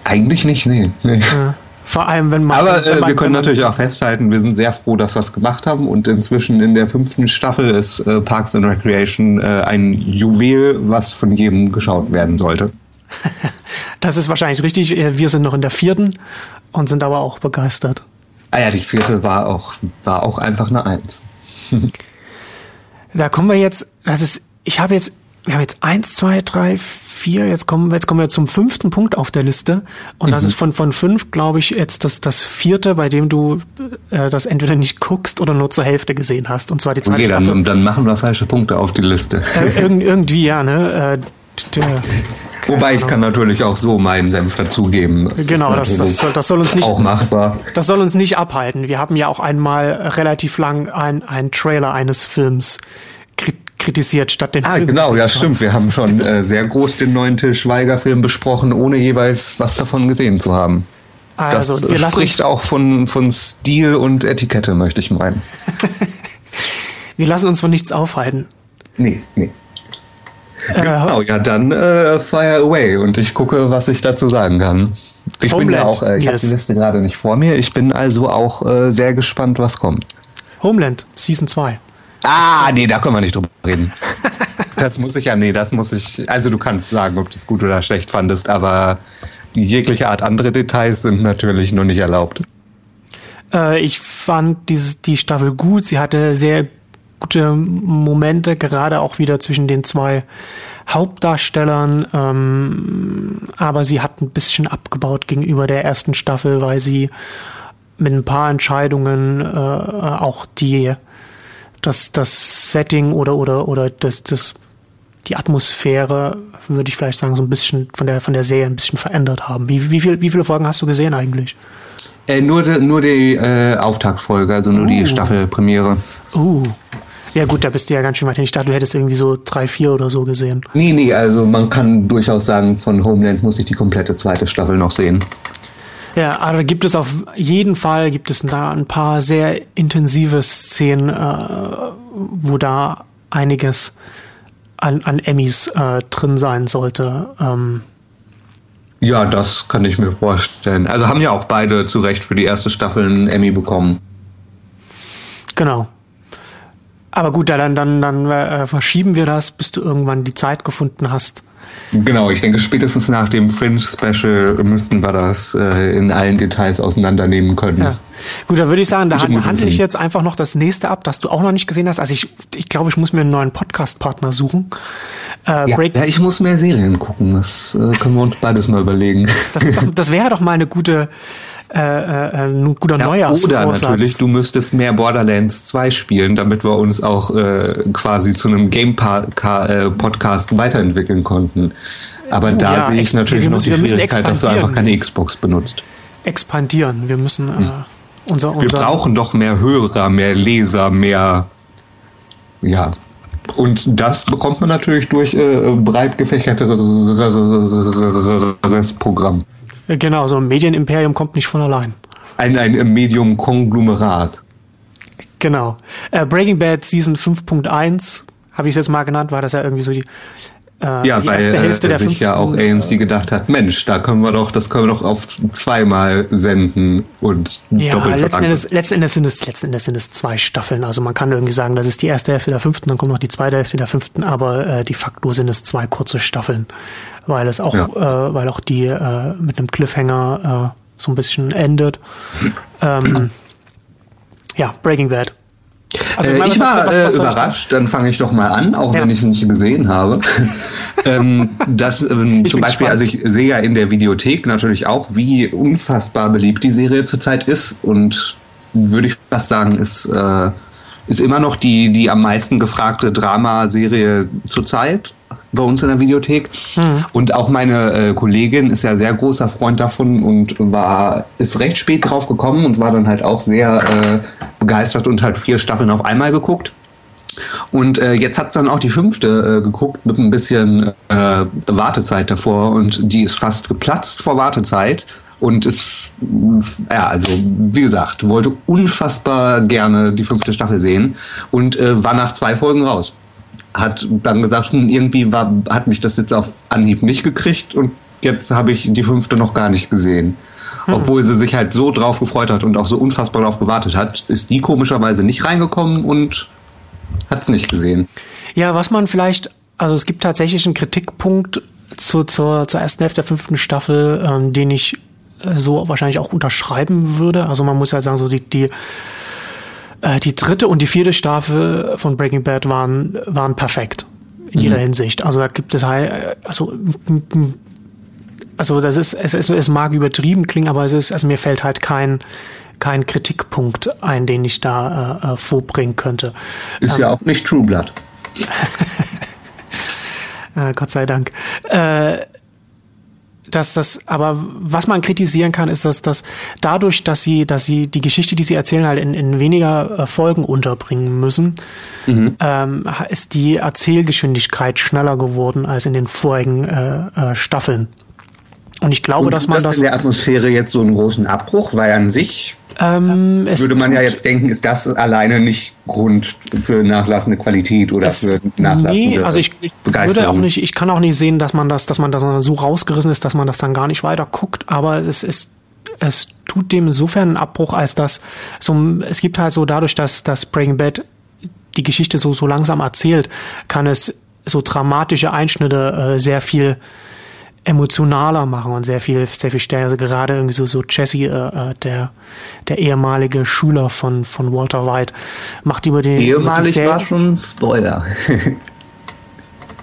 Eigentlich nicht, nee. nee. Ja. Vor allem, wenn man. Aber äh, wir können natürlich auch festhalten, wir sind sehr froh, dass wir es gemacht haben. Und inzwischen in der fünften Staffel ist äh, Parks and Recreation äh, ein Juwel, was von jedem geschaut werden sollte. das ist wahrscheinlich richtig. Äh, wir sind noch in der vierten und sind aber auch begeistert. Ah ja, die vierte war auch, war auch einfach eine Eins. da kommen wir jetzt, das ist, ich habe jetzt, wir haben jetzt eins, zwei, drei, vier, jetzt kommen, jetzt kommen wir zum fünften Punkt auf der Liste. Und mhm. das ist von, von fünf, glaube ich, jetzt das, das vierte, bei dem du äh, das entweder nicht guckst oder nur zur Hälfte gesehen hast. Und zwar die zweite okay, Staffel. Dann, dann machen wir falsche Punkte auf die Liste. Äh, irg irgendwie, ja, ne? Äh, der, Wobei ich kann natürlich auch so meinen Senf dazugeben. Das genau, das, das, soll, das soll uns nicht auch machbar. Das soll uns nicht abhalten. Wir haben ja auch einmal relativ lang einen Trailer eines Films kritisiert, statt den ah, Film. Genau, ja, stimmt. Wir haben schon äh, sehr groß den neuen Till Schweiger-Film besprochen, ohne jeweils was davon gesehen zu haben. Also, das spricht auch von, von Stil und Etikette, möchte ich meinen. wir lassen uns von nichts aufhalten. Nee, nee. Genau, ja, dann äh, fire away und ich gucke, was ich dazu sagen kann. Ich bin ja auch, äh, ich habe die Liste gerade nicht vor mir. Ich bin also auch äh, sehr gespannt, was kommt. Homeland, Season 2. Ah, nee, da können wir nicht drüber reden. das muss ich ja, nee, das muss ich. Also du kannst sagen, ob du es gut oder schlecht fandest, aber jegliche Art andere Details sind natürlich nur nicht erlaubt. Äh, ich fand dieses, die Staffel gut. Sie hatte sehr gute Momente, gerade auch wieder zwischen den zwei Hauptdarstellern. Ähm, aber sie hat ein bisschen abgebaut gegenüber der ersten Staffel, weil sie mit ein paar Entscheidungen äh, auch die das, das Setting oder oder oder das, das die Atmosphäre, würde ich vielleicht sagen, so ein bisschen von der von der Serie ein bisschen verändert haben. Wie, wie, viel, wie viele Folgen hast du gesehen eigentlich? Äh, nur, die, nur die äh, Auftaktfolge, also nur uh. die Staffelpremiere. Uh. Ja gut, da bist du ja ganz schön weit hin. Ich dachte, du hättest irgendwie so drei, vier oder so gesehen. Nee, nee, also man kann durchaus sagen, von Homeland muss ich die komplette zweite Staffel noch sehen. Ja, aber gibt es auf jeden Fall, gibt es da ein paar sehr intensive Szenen, äh, wo da einiges an, an Emmys äh, drin sein sollte. Ähm, ja, das kann ich mir vorstellen. Also haben ja auch beide zu Recht für die erste Staffel einen Emmy bekommen. Genau. Aber gut, dann, dann, dann äh, verschieben wir das, bis du irgendwann die Zeit gefunden hast, Genau, ich denke, spätestens nach dem Fringe-Special müssten wir das äh, in allen Details auseinandernehmen können. Ja. Gut, da würde ich sagen, da handle ich jetzt einfach noch das nächste ab, das du auch noch nicht gesehen hast. Also ich, ich glaube, ich muss mir einen neuen Podcast-Partner suchen. Äh, ja, ja, ich muss mehr Serien gucken. Das äh, können wir uns beides mal überlegen. Das, doch, das wäre doch mal eine gute, äh, äh, ein guter ja, Neujahrsvorsatz. Oder natürlich, du müsstest mehr Borderlands 2 spielen, damit wir uns auch äh, quasi zu einem Game-Podcast äh, weiterentwickeln konnten. Aber uh, da ja, sehe ich natürlich noch die Schwierigkeit, dass du einfach keine Xbox benutzt. Expandieren. Wir müssen äh, unser, unser Wir brauchen doch mehr Hörer, mehr Leser, mehr ja, und das bekommt man natürlich durch äh, breit gefächerteres Programm. Genau, so ein Medienimperium kommt nicht von allein. Ein, ein Medium-Konglomerat. Genau. Äh, Breaking Bad Season 5.1, habe ich es jetzt mal genannt, war das ja irgendwie so die äh, ja, weil Hälfte äh, sich ja auch ANC gedacht hat, Mensch, da können wir doch, das können wir doch auf zweimal senden und ja, doppelt letzten Endes, letzten Endes sind es letzten Endes sind es zwei Staffeln. Also man kann irgendwie sagen, das ist die erste Hälfte der fünften, dann kommt noch die zweite Hälfte der fünften, aber äh, de facto sind es zwei kurze Staffeln, weil es auch, ja. äh, weil auch die äh, mit einem Cliffhanger äh, so ein bisschen endet. ähm, ja, Breaking Bad. Also, äh, ich war was, was, was äh, überrascht, dann fange ich doch mal an, auch ja. wenn ich es nicht gesehen habe. ähm, dass ähm, zum Beispiel, gespannt. also ich sehe ja in der Videothek natürlich auch, wie unfassbar beliebt die Serie zurzeit ist und würde ich fast sagen, ist, äh, ist immer noch die, die am meisten gefragte Dramaserie zurzeit bei uns in der Videothek. Mhm. Und auch meine äh, Kollegin ist ja sehr großer Freund davon und war, ist recht spät drauf gekommen und war dann halt auch sehr äh, begeistert und hat vier Staffeln auf einmal geguckt. Und äh, jetzt hat es dann auch die fünfte äh, geguckt mit ein bisschen äh, Wartezeit davor und die ist fast geplatzt vor Wartezeit und ist, ja, also wie gesagt, wollte unfassbar gerne die fünfte Staffel sehen und äh, war nach zwei Folgen raus hat dann gesagt, hm, irgendwie war, hat mich das jetzt auf Anhieb nicht gekriegt und jetzt habe ich die fünfte noch gar nicht gesehen. Hm. Obwohl sie sich halt so drauf gefreut hat und auch so unfassbar drauf gewartet hat, ist die komischerweise nicht reingekommen und hat es nicht gesehen. Ja, was man vielleicht, also es gibt tatsächlich einen Kritikpunkt zu, zur, zur ersten Hälfte der fünften Staffel, ähm, den ich äh, so wahrscheinlich auch unterschreiben würde. Also man muss ja sagen, so die, die die dritte und die vierte Staffel von Breaking Bad waren, waren perfekt in jeder mhm. Hinsicht. Also da gibt es halt, also, also das ist, es, es, es mag übertrieben klingen, aber es ist, also mir fällt halt kein, kein Kritikpunkt ein, den ich da äh, äh vorbringen könnte. Ist ähm, ja auch nicht True Blood. äh, Gott sei Dank. Äh, dass das, aber was man kritisieren kann, ist, dass, dass dadurch, dass sie, dass sie die Geschichte, die sie erzählen, halt in, in weniger äh, Folgen unterbringen müssen, mhm. ähm, ist die Erzählgeschwindigkeit schneller geworden als in den vorigen äh, äh, Staffeln. Und ich glaube, Und dass man das. in der Atmosphäre jetzt so einen großen Abbruch, weil an sich Ähm, Würde man ja jetzt denken, ist das alleine nicht Grund für nachlassende Qualität oder für nachlassende Nee, also ich, ich würde auch nicht, ich kann auch nicht sehen, dass man das, dass man das so rausgerissen ist, dass man das dann gar nicht weiter guckt, aber es ist es tut dem insofern einen Abbruch, als dass so, es gibt halt so dadurch, dass das Breaking Bad die Geschichte so, so langsam erzählt, kann es so dramatische Einschnitte äh, sehr viel emotionaler machen und sehr viel, sehr viel stärker. Also gerade irgendwie so, so Jesse, äh, äh, der, der ehemalige Schüler von, von Walter White, macht über den. Ehemalig war schon Spoiler.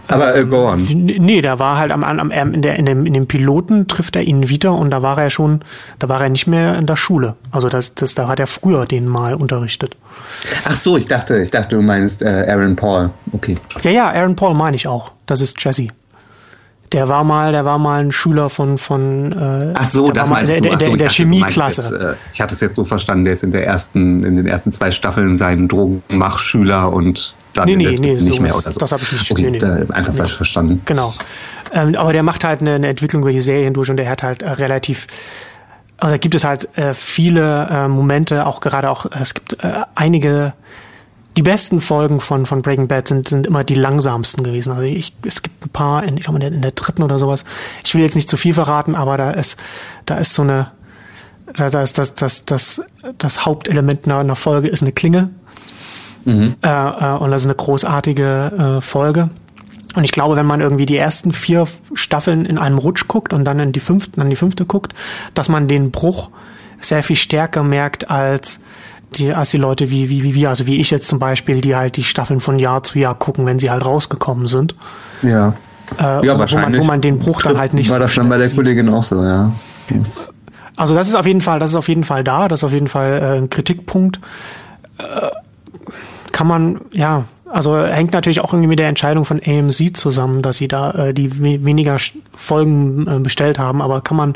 Aber äh, go on. Nee, da war halt am, am, in, der, in, dem, in dem Piloten trifft er ihn wieder und da war er schon, da war er nicht mehr in der Schule. Also das, das, da hat er früher den mal unterrichtet. Ach so, ich dachte, ich dachte, du meinst äh, Aaron Paul. Okay. Ja, ja, Aaron Paul meine ich auch. Das ist Jesse. Der war mal, der war mal ein Schüler von von. Äh, Ach so, das war der, der, der, der Chemieklasse. Äh, ich hatte es jetzt so verstanden, der ist in der ersten, in den ersten zwei Staffeln sein Drogenmachschüler und dann nee, nee, nee, nicht so mehr oder so. Das habe ich nicht. Okay, nee, nee. einfach falsch verstanden. Genau. Ähm, aber der macht halt eine, eine, Entwicklung über die Serien durch und der hat halt äh, relativ also da gibt es halt äh, viele äh, Momente, auch gerade auch, es gibt äh, einige die besten Folgen von, von Breaking Bad sind, sind immer die langsamsten gewesen. Also ich, es gibt ein paar, in, ich glaube in der, in der dritten oder sowas. Ich will jetzt nicht zu viel verraten, aber da ist, da ist so eine, da, da ist das, das, das, das Hauptelement einer, einer Folge ist eine Klinge. Mhm. Äh, äh, und das ist eine großartige äh, Folge. Und ich glaube, wenn man irgendwie die ersten vier Staffeln in einem Rutsch guckt und dann in die fünfte, dann die fünfte guckt, dass man den Bruch sehr viel stärker merkt als die, als die Leute wie, wie, wie wir, also wie ich jetzt zum Beispiel, die halt die Staffeln von Jahr zu Jahr gucken, wenn sie halt rausgekommen sind. Ja. Äh, ja, wahrscheinlich. Wo man, wo man den Bruch dann halt nicht War so das dann bei der sieht. Kollegin auch so, ja. Also das ist auf jeden Fall, das ist auf jeden Fall da, das ist auf jeden Fall äh, ein Kritikpunkt. Äh, kann man, ja, also hängt natürlich auch irgendwie mit der Entscheidung von AMC zusammen, dass sie da äh, die weniger Folgen äh, bestellt haben, aber kann man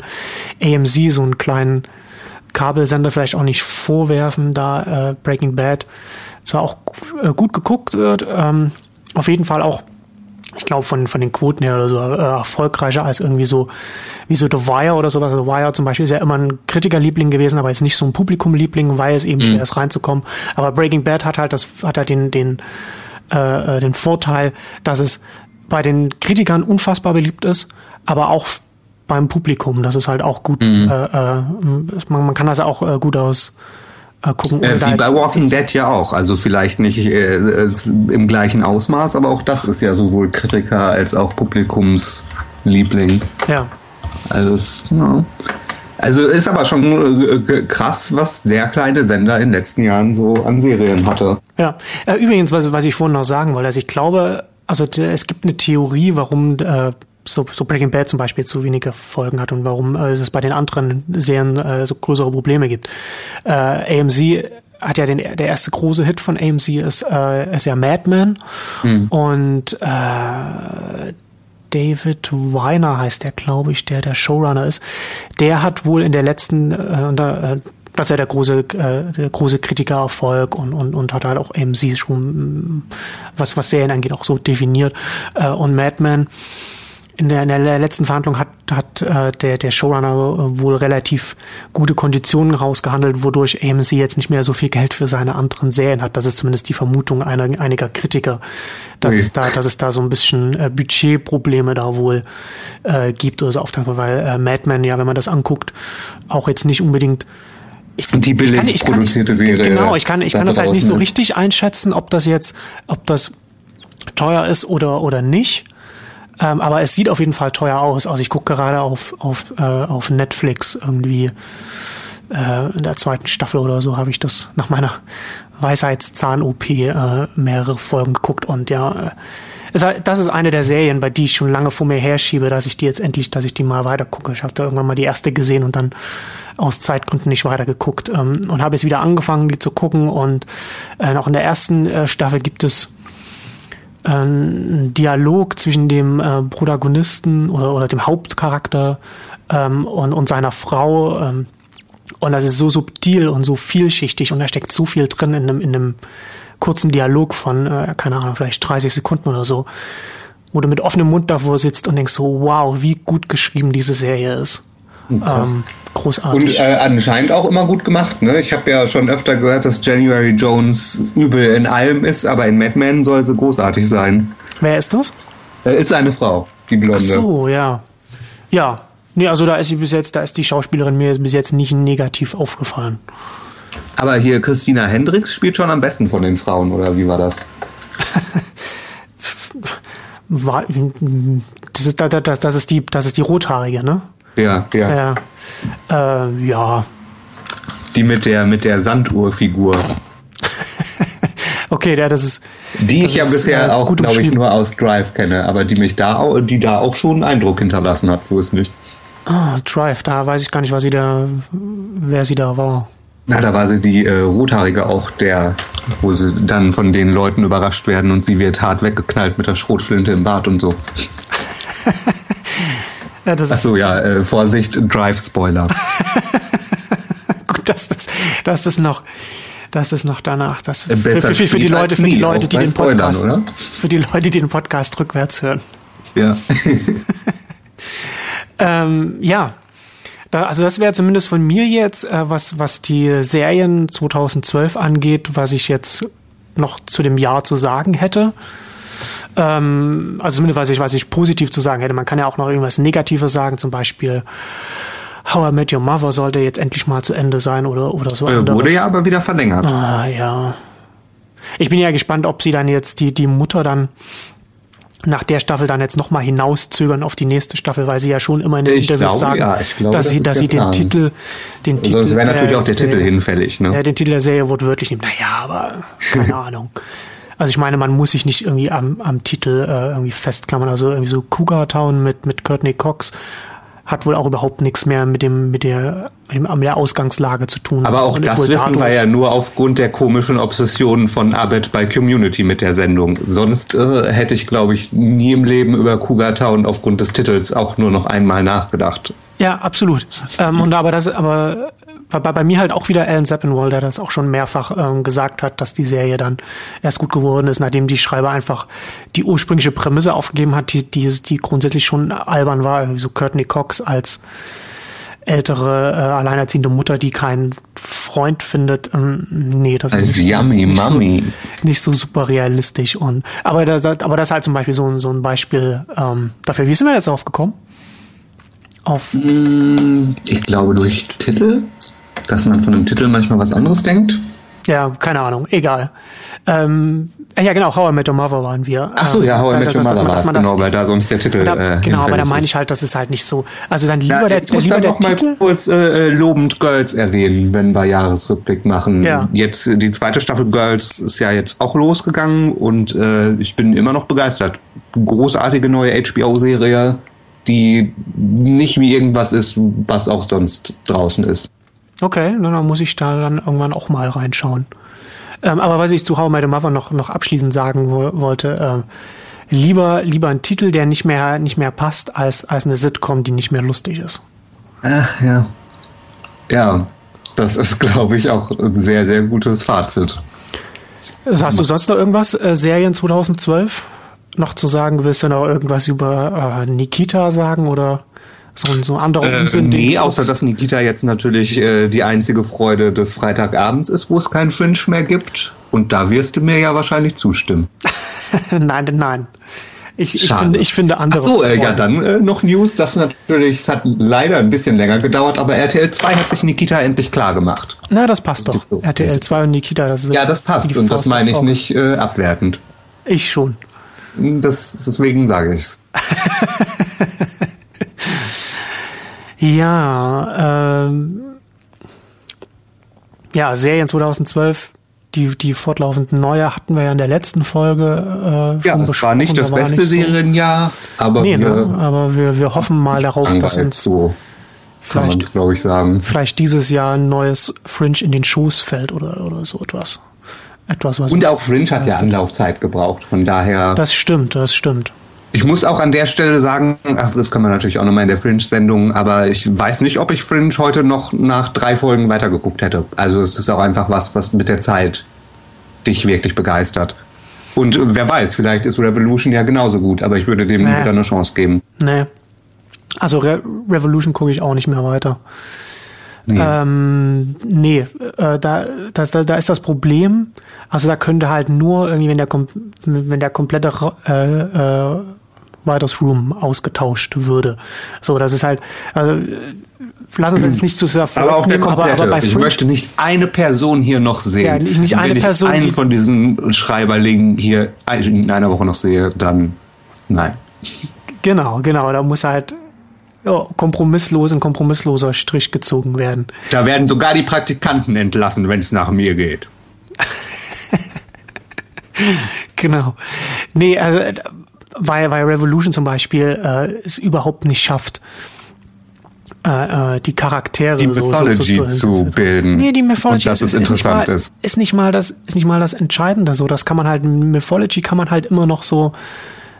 AMC so einen kleinen Kabelsender vielleicht auch nicht vorwerfen, da äh, Breaking Bad zwar auch äh, gut geguckt wird, ähm, auf jeden Fall auch, ich glaube, von, von den Quoten her oder so äh, erfolgreicher als irgendwie so wie so The Wire oder sowas. The Wire zum Beispiel ist ja immer ein Kritikerliebling gewesen, aber jetzt nicht so ein Publikumliebling, weil es eben mhm. schwer ist reinzukommen. Aber Breaking Bad hat halt das, hat halt den, den, äh, äh den Vorteil, dass es bei den Kritikern unfassbar beliebt ist, aber auch beim Publikum. Das ist halt auch gut. Mhm. Äh, äh, man, man, kann das auch äh, gut aus äh, gucken. Äh, wie bei Walking Dead ja auch. Also vielleicht nicht äh, im gleichen Ausmaß, aber auch das ist ja sowohl Kritiker als auch Publikumsliebling. Ja. Also es, ja. Also ist aber schon krass, was der kleine Sender in den letzten Jahren so an Serien hatte. Ja, übrigens, was, was ich vorhin noch sagen wollte, also ich glaube, also es gibt eine Theorie, warum äh, so, so Breaking Bad zum Beispiel zu wenige Folgen hat und warum äh, es bei den anderen Serien äh, so größere Probleme gibt. Äh, AMC hat ja den der erste große Hit von AMC ist, äh, ist ja Mad Men mhm. und äh, David Weiner heißt der, glaube ich, der der Showrunner ist. Der hat wohl in der letzten äh, äh, das ist ja der große, äh, der große Kritikererfolg und, und, und hat halt auch AMC schon, was, was Serien angeht, auch so definiert. Äh, und Mad Men in der, in der letzten Verhandlung hat, hat äh, der, der Showrunner äh, wohl relativ gute Konditionen rausgehandelt, wodurch AMC jetzt nicht mehr so viel Geld für seine anderen Serien hat. Das ist zumindest die Vermutung einer, einiger Kritiker, dass okay. es da, dass es da so ein bisschen äh, Budgetprobleme da wohl äh, gibt oder so auf der weil äh, Mad Men, ja, wenn man das anguckt, auch jetzt nicht unbedingt ich, die billigst ich kann, ich produzierte kann, Serie. Genau, ich kann, ich kann das halt nicht so richtig einschätzen, ob das jetzt, ob das teuer ist oder, oder nicht. Ähm, aber es sieht auf jeden Fall teuer aus. Also ich gucke gerade auf, auf, äh, auf Netflix irgendwie äh, in der zweiten Staffel oder so habe ich das nach meiner Weisheitszahn-OP äh, mehrere Folgen geguckt und ja, äh, das ist eine der Serien, bei die ich schon lange vor mir herschiebe, dass ich die jetzt endlich, dass ich die mal weiter gucke. Ich habe da irgendwann mal die erste gesehen und dann aus Zeitgründen nicht weiter geguckt ähm, und habe jetzt wieder angefangen, die zu gucken und äh, noch in der ersten äh, Staffel gibt es ein Dialog zwischen dem äh, Protagonisten oder, oder dem Hauptcharakter ähm, und, und seiner Frau. Ähm, und das ist so subtil und so vielschichtig und da steckt so viel drin in einem, in einem kurzen Dialog von, äh, keine Ahnung, vielleicht 30 Sekunden oder so, wo du mit offenem Mund davor sitzt und denkst so, wow, wie gut geschrieben diese Serie ist. Ähm, Großartig. Und äh, anscheinend auch immer gut gemacht. Ne? Ich habe ja schon öfter gehört, dass January Jones übel in allem ist, aber in Mad Men soll sie großartig sein. Wer ist das? Äh, ist eine Frau, die Blonde. Ach so, ja. Ja. Nee, also da ist sie bis jetzt, da ist die Schauspielerin mir bis jetzt nicht negativ aufgefallen. Aber hier Christina Hendricks spielt schon am besten von den Frauen, oder wie war das? Das, ist, das, das, ist die, das ist die rothaarige, ne? Ja, ja. Ja. Äh, ja. Die mit der, mit der Sanduhrfigur. Okay, ja, das ist. Die das ich ja ist, bisher äh, auch, glaube ich, nur aus Drive kenne, aber die mich da auch, die da auch schon einen Eindruck hinterlassen hat, wo es nicht. Ah, Drive, da weiß ich gar nicht, was sie da, wer sie da war. Na, da war sie die äh, Rothaarige auch, der, wo sie dann von den Leuten überrascht werden und sie wird hart weggeknallt mit der Schrotflinte im Bart und so. Ja, das ist Achso, ja, äh, Vorsicht, Drive-Spoiler. gut, dass das, dass das noch, das noch danach, das für, besser für, für, für die Leute, für die Leute, die den Spoilern, Podcast, oder? für die Leute, die den Podcast rückwärts hören. ja. Ähm, ja. Da, also das wäre zumindest von mir jetzt, äh, was, was die Serien 2012 angeht, was ich jetzt noch zu dem Jahr zu sagen hätte. Ähm, also zumindest was ich, was ich positiv zu sagen hätte. Man kann ja auch noch irgendwas Negatives sagen, zum Beispiel How I Met Your Mother sollte jetzt endlich mal zu Ende sein oder, oder so. Äh. Wurde ja aber wieder verlängert. Ah, ja. Ich bin ja gespannt, ob sie dann jetzt die, die Mutter dann nach der Staffel dann jetzt nochmal hinauszögern auf die nächste Staffel, weil sie ja schon immer in den Ich Interviews glaube, sagen, ja, glaube, dass das sie, dass sie den. Titel, den Titel. Sonst wäre natürlich auch der Serie- Titel hinfällig, ne? Ja, den Titel der Serie wortwörtlich nehmen. Naja, aber keine Ahnung. Also ich meine, man muss sich nicht irgendwie am, am Titel äh, irgendwie festklammern. Also irgendwie so Cougar Town mit, mit Courtney Cox hat wohl auch überhaupt nichts mehr mit dem, mit der, mit der Ausgangslage zu tun. Aber auch das wissen wir ja nur aufgrund der komischen Obsession von Abed bei Community mit der Sendung. Sonst äh, hätte ich, glaube ich, nie im Leben über Cougar Town aufgrund des Titels auch nur noch einmal nachgedacht. Ja, absolut. Ähm, und aber das, aber bei, bei mir halt auch wieder Alan Sepinwall, der das auch schon mehrfach ähm, gesagt hat, dass die Serie dann erst gut geworden ist, nachdem die Schreiber einfach die ursprüngliche Prämisse aufgegeben hat, die, die, die grundsätzlich schon albern war, irgendwie so Courtney Cox als ältere, äh, alleinerziehende Mutter, die keinen Freund findet. Ähm, nee, das ist nicht, Yummy so, nicht, so, nicht so super realistisch. Und, aber, das, aber das ist halt zum Beispiel so, ein- so ein Beispiel ähm, dafür. Wie sind wir jetzt drauf gekommen? Auf Ich glaube durch Titel, dass man von einem Titel manchmal was anderes denkt. Ja, keine Ahnung, egal. Ähm, ja, genau, How I Met Your Mother waren wir. Ach so, ja, How I Ähm, Met Your Mother war es, genau, weil da sonst der Titel da, äh, Genau, aber da meine ich halt, das ist halt nicht so. Also dann lieber Ja, der, muss lieber dann noch mal Titel. kurz äh, lobend Girls erwähnen, wenn wir Jahresrückblick machen. Ja. Jetzt äh, die zweite Staffel Girls ist ja jetzt auch losgegangen und äh, ich bin immer noch begeistert. Großartige neue HBO-Serie, die nicht wie irgendwas ist, was auch sonst draußen ist. Okay, na, dann muss ich da dann irgendwann auch mal reinschauen. Ähm, aber was ich zu How I Met Your Mother noch, noch abschließend sagen wo, wollte, äh, lieber, lieber ein Titel, der nicht mehr, nicht mehr passt, als, als eine Sitcom, die nicht mehr lustig ist. Ach ja. Ja, das ist, glaube ich, auch ein sehr, sehr gutes Fazit. Hast du sonst noch irgendwas, äh, Serien 2012 noch zu sagen? Willst du noch irgendwas über äh, Nikita sagen oder so, ein- so anderer Äh, Unsinn? nee, außer dass Nikita jetzt natürlich äh, die einzige Freude des Freitagabends ist, wo es keinen Fringe mehr gibt. Und da wirst du mir ja wahrscheinlich zustimmen. nein, nein. Ich, ich, finde, ich finde Ach andere. so, äh, ja, dann äh, noch News. Das natürlich, es hat leider ein bisschen länger gedauert, aber RTL 2 hat sich Nikita endlich klar gemacht. Na, das passt doch. So. RTL 2 und Nikita, das ist Ja, das passt und das meine ich nicht äh, abwertend. Ich schon. Das, deswegen sage ich's. Ja, ähm, ja, Serien 2012, die, die fortlaufenden neue hatten wir ja in der letzten Folge äh, Ja, es war nicht das Da beste nicht so- Serienjahr, aber Nee, wir ne? aber wir, wir hoffen mal darauf, dass uns so vielleicht, glaube ich, sagen. vielleicht dieses Jahr ein neues Fringe in den Schoß fällt oder, oder so etwas. Etwas, was Und auch Fringe hat ja. Anlaufzeit gebraucht, von daher. Das stimmt, das stimmt. Ich muss auch an der Stelle sagen, ach, das kann man natürlich auch nochmal in der Fringe-Sendung, aber ich weiß nicht, ob ich Fringe heute noch nach drei Folgen weitergeguckt hätte. Also es ist auch einfach was, was mit der Zeit dich wirklich begeistert. Und wer weiß, vielleicht ist Revolution ja genauso gut, aber ich würde dem Nee. wieder eine Chance geben. Nee. Also Re Revolution gucke ich auch nicht mehr weiter. Nee, ähm, nee äh, da, das, da, da ist das Problem, also da könnte halt nur irgendwie, wenn der, wenn der komplette äh, äh, Writers Room ausgetauscht würde. So, das ist halt, also, lass uns jetzt nicht zu sehr Aber auch der komplette. Aber, aber ich möchte nicht eine Person hier noch sehen. Ja, nicht, nicht eine wenn Person. Ich einen von diesen Schreiberlingen hier in einer Woche noch sehe, dann nein. Genau, genau. Da muss halt ja, kompromisslos ein kompromissloser Strich gezogen werden. Da werden sogar die Praktikanten entlassen, wenn es nach mir geht. genau. Nee, also, weil, weil Revolution zum Beispiel äh, es überhaupt nicht schafft, äh, äh die Charaktere die Mythology so, so, so, zu bilden. Nee, die Mythology und dass ist, es interessant ist, mal, ist. nicht mal das ist nicht mal das Entscheidende. So, das kann man halt Mythology kann man halt immer noch so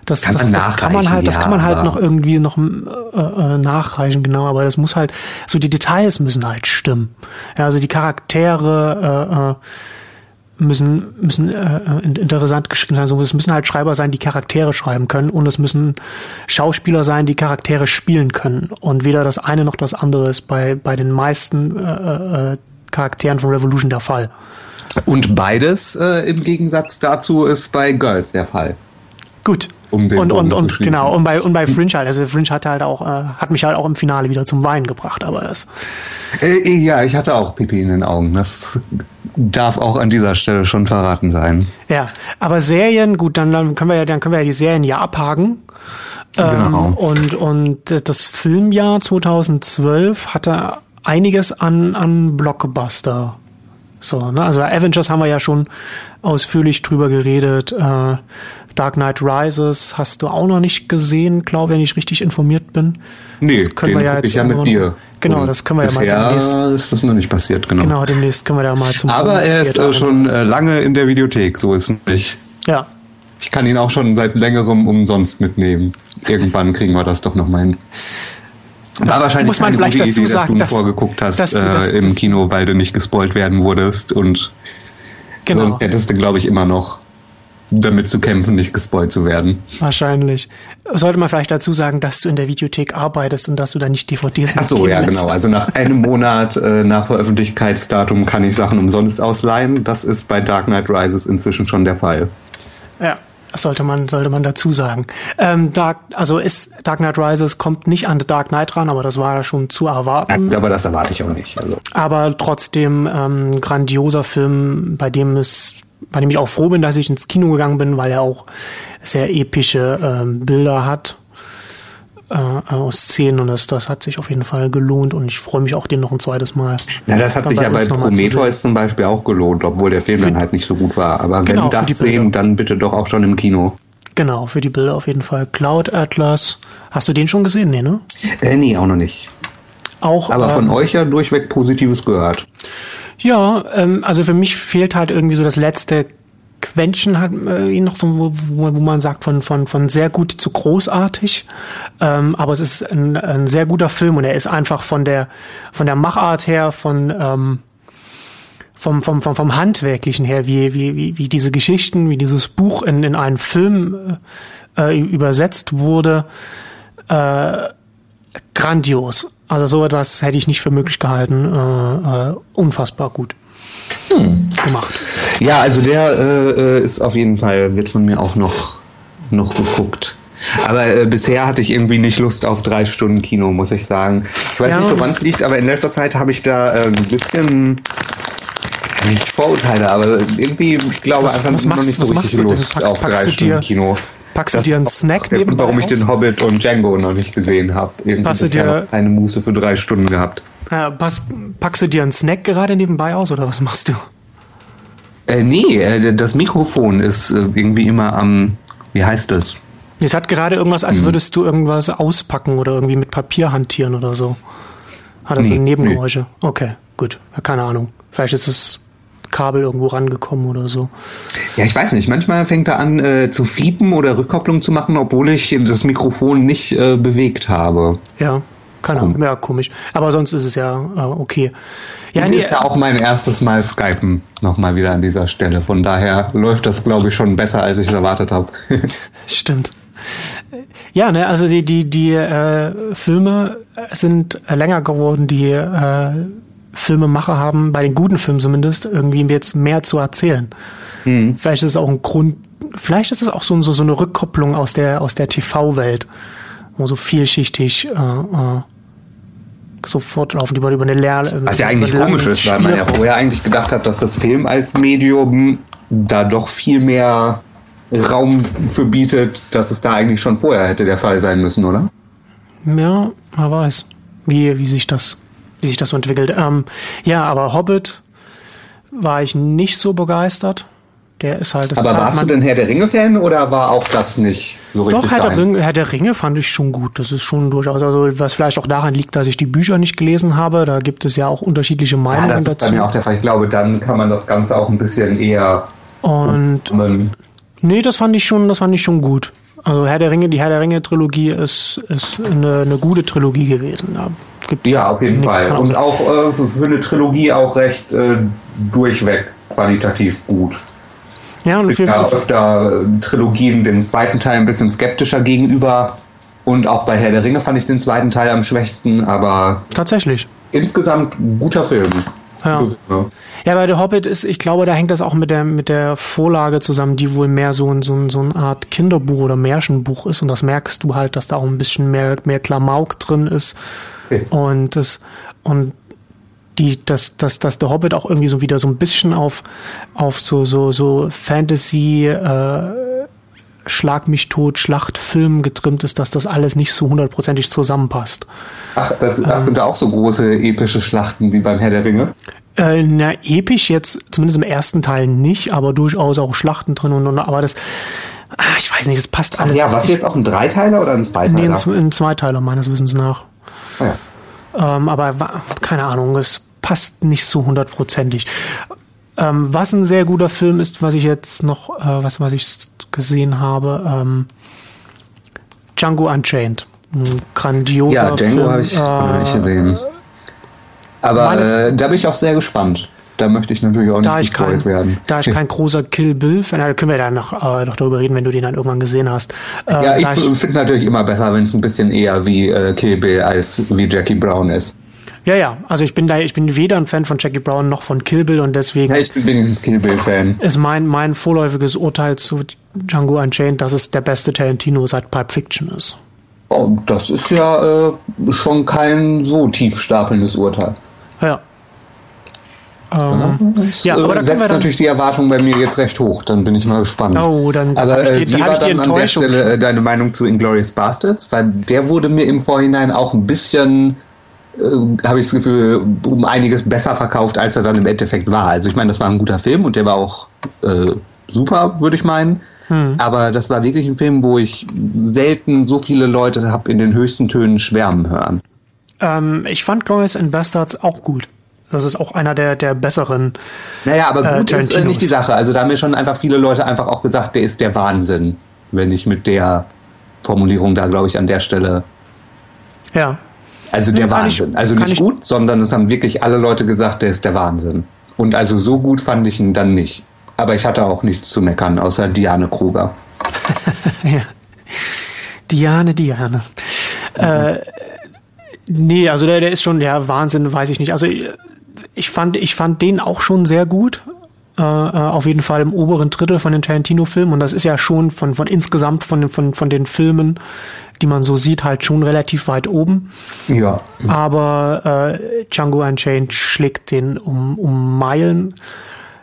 das, kann, das, das kann man halt, das kann man halt noch irgendwie noch äh, äh, nachreichen, genau. Aber das muss halt, so die Details müssen halt stimmen. Ja, also die Charaktere äh, äh müssen müssen äh, interessant geschrieben sein. Es müssen halt Schreiber sein, die Charaktere schreiben können, und es müssen Schauspieler sein, die Charaktere spielen können. Und weder das eine noch das andere ist bei bei den meisten äh, äh, Charakteren von Revolution der Fall. Und beides äh, im Gegensatz dazu ist bei Girls der Fall. Gut. Um den und und, und genau und bei und bei Fringe halt. Also Fringe hat halt auch äh, hat mich halt auch im Finale wieder zum Weinen gebracht aber das äh, ja ich hatte auch Pipi in den Augen. Das darf auch an dieser Stelle schon verraten sein. Ja aber Serien gut dann, dann können wir ja dann können wir ja die Serien ja abhaken. Ähm, genau. und und das Filmjahr 2012 hatte einiges an an Blockbuster so, ne? Also Avengers haben wir ja schon ausführlich drüber geredet. Äh, Dark Knight Rises hast du auch noch nicht gesehen, glaube ich, wenn ich richtig informiert bin. Nee, das können den wir ja jetzt ich ja mit dir. Genau, Und das können wir ja mal demnächst. ist das noch nicht passiert, genau. Genau, demnächst können wir da mal zum Aber er ist äh, schon äh, lange in der Videothek, so ist es nicht. Ja. Ich kann ihn auch schon seit längerem umsonst mitnehmen. Irgendwann kriegen wir das doch noch mal hin. War wahrscheinlich Muss man vielleicht dazu Idee, sagen, dass du dass, vorgeguckt hast dass du, dass, äh, im Kino, weil du nicht gespoilt werden wurdest und genau. sonst hättest du, glaube ich, immer noch damit zu kämpfen, nicht gespoilt zu werden. Wahrscheinlich. Sollte man vielleicht dazu sagen, dass du in der Videothek arbeitest und dass du da nicht DVDs Ach so, ja, lässt. genau. Also nach einem Monat äh, nach Veröffentlichkeitsdatum kann ich Sachen umsonst ausleihen. Das ist bei Dark Knight Rises inzwischen schon der Fall. Ja, sollte man, sollte man dazu sagen. Ähm, Dark, also ist Dark Knight Rises kommt nicht an The Dark Knight ran, aber das war ja schon zu erwarten. Ja, aber das erwarte ich auch nicht. Also. Aber trotzdem ähm, grandioser Film, bei dem es, bei dem ich auch froh bin, dass ich ins Kino gegangen bin, weil er auch sehr epische ähm, Bilder hat äh, aus Szenen und das, das hat sich auf jeden Fall gelohnt und ich freue mich auch, den noch ein zweites Mal. Na, das hat sich ja bei Prometheus zum Beispiel auch gelohnt, obwohl der Film für, dann halt nicht so gut war. Aber genau, wenn das sehen, dann bitte doch auch schon im Kino. Genau, für die Bilder auf jeden Fall. Cloud Atlas. Hast du den schon gesehen? Nee, ne? Äh, nee, auch noch nicht. Auch, Aber von ähm, euch ja durchweg Positives gehört. Ja, ähm, also für mich fehlt halt irgendwie so das letzte Quäntchen hat äh, noch so, wo, wo man sagt, von, von, von sehr gut zu großartig. Ähm, aber es ist ein, ein sehr guter Film und er ist einfach von der, von der Machart her, von, ähm, vom, vom, vom, vom Handwerklichen her, wie, wie, wie, wie diese Geschichten, wie dieses Buch in, in einen Film äh, übersetzt wurde, äh, grandios. Also so etwas hätte ich nicht für möglich gehalten. Äh, äh, unfassbar gut hm. gemacht. Ja, also der äh, äh, ist auf jeden Fall, wird von mir auch noch, noch geguckt. Aber äh, bisher hatte ich irgendwie nicht Lust auf drei Stunden Kino, muss ich sagen. Ich weiß ja, nicht, woran es liegt, aber in letzter Zeit habe ich da äh, ein bisschen nicht Vorurteile, aber irgendwie, ich glaube was, einfach was noch nicht so richtig Lust packst, auf drei Stunden Kino. Packst du dir einen Snack neben Warum ich den Hobbit und Django noch nicht gesehen habe. Irgendwie hast du dir keine Muße für drei Stunden gehabt. Äh, pass, packst du dir einen Snack gerade nebenbei aus oder was machst du? Äh, nee, äh, das Mikrofon ist äh, irgendwie immer am, wie heißt das? Es hat gerade irgendwas, als hm. würdest du irgendwas auspacken oder irgendwie mit Papier hantieren oder so. Hat also nee, Nebengeräusche. Nee. Okay, gut. Keine Ahnung. Vielleicht ist das Kabel irgendwo rangekommen oder so. Ja, ich weiß nicht. Manchmal fängt er an äh, zu fiepen oder Rückkopplung zu machen, obwohl ich das Mikrofon nicht äh, bewegt habe. Ja, keine Ahnung. Ja, komisch. Aber sonst ist es ja äh, okay. Ja, nee, ist ja auch mein erstes Mal Skypen nochmal wieder an dieser Stelle. Von daher läuft das, glaube ich, schon besser, als ich es erwartet habe. Stimmt. Ja, ne, also die, die, die äh, Filme sind länger geworden, die äh, Filmemacher haben, bei den guten Filmen zumindest, irgendwie jetzt mehr zu erzählen. Mhm. Vielleicht ist es auch ein Grund, vielleicht ist es auch so, so, so eine Rückkopplung aus der, aus der TV-Welt, wo so vielschichtig äh, äh, sofort laufen die mal über eine Lehre. Was ja eigentlich komisch ist, weil man ja vorher eigentlich gedacht hat, dass das Film als Medium da doch viel mehr Raum für bietet, dass es da eigentlich schon vorher hätte der Fall sein müssen, oder? Ja, man weiß, wie, wie sich das, wie sich das so entwickelt. Ähm, ja, aber Hobbit war ich nicht so begeistert. Der ist halt. Aber warst du denn Herr der Ringe-Fan oder war auch das nicht so richtig? Doch, Herr der, Ringe, Herr der Ringe fand ich schon gut. Das ist schon durchaus, also was vielleicht auch daran liegt, dass ich die Bücher nicht gelesen habe. Da gibt es ja auch unterschiedliche Meinungen dazu. Ja, das ist dazu. bei mir auch der Fall. Ich glaube, dann kann man das Ganze auch ein bisschen eher. Und. Nee, das fand ich schon, das fand ich schon gut. Also Herr der Ringe, die Herr der Ringe Trilogie ist, ist eine, eine gute Trilogie gewesen. Da gibt's ja, auf jeden Fall. Und auch äh, für eine Trilogie auch recht äh, durchweg qualitativ gut. Ja, und ich bin ja öfter äh, Trilogien dem zweiten Teil ein bisschen skeptischer gegenüber. Und auch bei Herr der Ringe fand ich den zweiten Teil am schwächsten, aber. Tatsächlich. Insgesamt guter Film. Ja. ja, bei The Hobbit ist, ich glaube, da hängt das auch mit der, mit der Vorlage zusammen, die wohl mehr so, ein, so, so eine Art Kinderbuch oder Märchenbuch ist. Und das merkst du halt, dass da auch ein bisschen mehr, mehr Klamauk drin ist. Okay. Und das, und die, dass, dass, dass der Hobbit auch irgendwie so wieder so ein bisschen auf, auf so, so, so Fantasy, äh, Schlag mich tot, Schlachtfilm getrimmt ist, dass das alles nicht so hundertprozentig zusammenpasst. Ach, das, das ähm, sind da auch so große epische Schlachten wie beim Herr der Ringe? Äh, na, episch jetzt, zumindest im ersten Teil nicht, aber durchaus auch Schlachten drin und, und aber das, ah, ich weiß nicht, das passt alles. Ach ja, was jetzt auch ein Dreiteiler oder ein Zweiteiler? Nee, ein, ein Zweiteiler meines Wissens nach. Ah, ja. Ähm, aber keine Ahnung, es passt nicht so hundertprozentig. Ähm, was ein sehr guter Film ist, was ich jetzt noch, äh, was, was ich gesehen habe, ähm, Django Unchained. Ein grandioser ja, Django habe ich, äh, ich erwähnt. Aber äh, da bin ich auch sehr gespannt. Da möchte ich natürlich auch nicht gespoilt werden. Da ich kein großer Kill Bill-Fan, da können wir dann noch, äh, noch darüber reden, wenn du den dann irgendwann gesehen hast. Äh, ja, ich, ich finde natürlich immer besser, wenn es ein bisschen eher wie äh, Kill Bill als wie Jackie Brown ist. Ja, ja. Also ich bin da, ich bin weder ein Fan von Jackie Brown noch von Kill Bill und deswegen. Ja, ich bin wenigstens Kill Bill-Fan. Ist mein, mein vorläufiges Urteil zu Django Unchained, dass es der beste Tarantino seit Pulp Fiction ist. Oh, das ist ja äh, schon kein so tief stapelndes Urteil. Ja. Ähm, das, ja, aber äh, setzt natürlich die Erwartung bei mir jetzt recht hoch. Dann bin ich mal gespannt. Oh, dann aber äh, die, wie war dann an der Stelle äh, deine Meinung zu Inglourious Bastards? Weil der wurde mir im Vorhinein auch ein bisschen äh, habe ich das Gefühl, um einiges besser verkauft, als er dann im Endeffekt war. Also ich meine, das war ein guter Film und der war auch äh, super, würde ich meinen. Hm. Aber das war wirklich ein Film, wo ich selten so viele Leute habe in den höchsten Tönen schwärmen hören. Ähm, ich fand Glorious and Bastards auch gut. Das ist auch einer der, der besseren. Naja, aber gut äh, ist äh, nicht die Sache. Also da haben mir schon einfach viele Leute einfach auch gesagt, der ist der Wahnsinn, wenn ich mit der Formulierung da, glaube ich, an der Stelle ja. Also der Wahnsinn. Ich, also nicht gut, sondern es haben wirklich alle Leute gesagt, der ist der Wahnsinn. Und also so gut fand ich ihn dann nicht. Aber ich hatte auch nichts zu meckern, außer Diane Kruger. ja. Diane, Diane. Äh, nee, also der, der ist schon, ja, Wahnsinn, weiß ich nicht. Also ich fand, ich fand den auch schon sehr gut. Äh, äh, auf jeden Fall im oberen Drittel von den Tarantino-Filmen. Und das ist ja schon von, von insgesamt von, von, von den Filmen, die man so sieht, halt schon relativ weit oben. Ja. Aber äh, Django Unchained schlägt den um, um Meilen,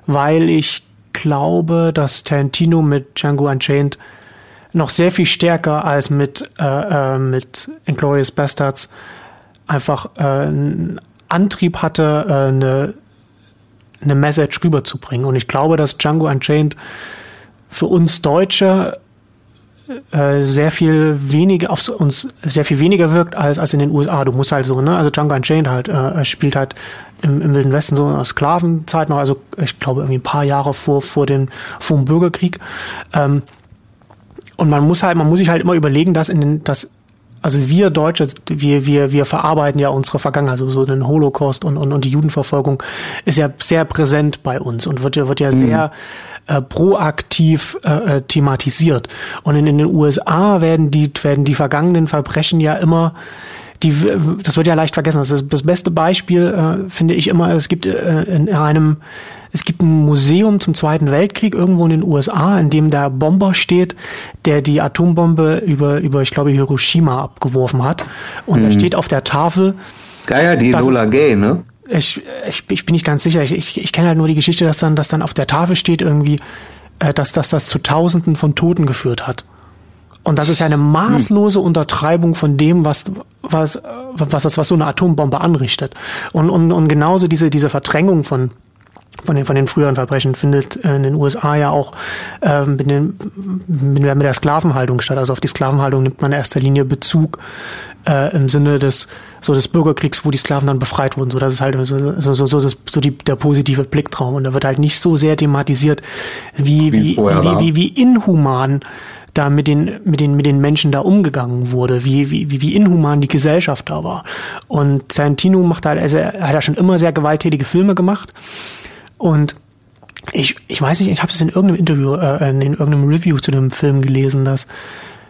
weil ich glaube, dass Tarantino mit Django Unchained noch sehr viel stärker als mit, äh, äh, mit Inglourious Bastards einfach äh, einen Antrieb hatte, äh, eine eine Message rüberzubringen. Und ich glaube, dass Django Unchained für uns Deutsche äh, sehr viel weniger auf uns sehr viel weniger wirkt als als in den USA. Du musst halt so, ne? Also Django Unchained halt äh, spielt halt im, im Wilden Westen so eine Sklavenzeit noch, also ich glaube irgendwie ein paar Jahre vor vor den vor dem Bürgerkrieg. Ähm, und man muss halt, man muss sich halt immer überlegen, dass in den, dass also wir Deutsche, wir, wir, wir verarbeiten ja unsere Vergangenheit, also so den Holocaust und, und, und die Judenverfolgung ist ja sehr präsent bei uns und wird ja, wird ja mhm. sehr äh, proaktiv äh, äh, thematisiert. Und in, in den USA werden die, werden die vergangenen Verbrechen ja immer die, das wird ja leicht vergessen. Das, ist das beste Beispiel äh, finde ich immer, es gibt äh, in einem, es gibt ein Museum zum Zweiten Weltkrieg irgendwo in den USA, in dem der Bomber steht, der die Atombombe über, über ich glaube, Hiroshima abgeworfen hat. Und mhm. da steht auf der Tafel. Ja, ja, die Lola Gay, ne? Ich, ich, ich bin nicht ganz sicher. Ich, ich, ich kenne halt nur die Geschichte, dass dann, dass dann auf der Tafel steht irgendwie, äh, dass, dass das zu Tausenden von Toten geführt hat. Und das ist ja eine maßlose Untertreibung von dem, was, was, was, was, was so eine Atombombe anrichtet. Und, und, und genauso diese, diese Verdrängung von, von den, von den früheren Verbrechen findet in den USA ja auch äh, mit, den, mit, mit der Sklavenhaltung statt. Also auf die Sklavenhaltung nimmt man in erster Linie Bezug äh, im Sinne des so des Bürgerkriegs, wo die Sklaven dann befreit wurden. So das ist halt so so so, so, das, so die, der positive Blicktraum und da wird halt nicht so sehr thematisiert, wie wie, wie, wie, wie, wie inhuman da mit den, mit den, mit den Menschen da umgegangen wurde, wie, wie, wie inhuman die Gesellschaft da war. Und Tarantino macht halt, also er hat ja schon immer sehr gewalttätige Filme gemacht. Und ich, ich weiß nicht, ich habe es in irgendeinem Interview, äh, in irgendeinem Review zu dem Film gelesen, dass,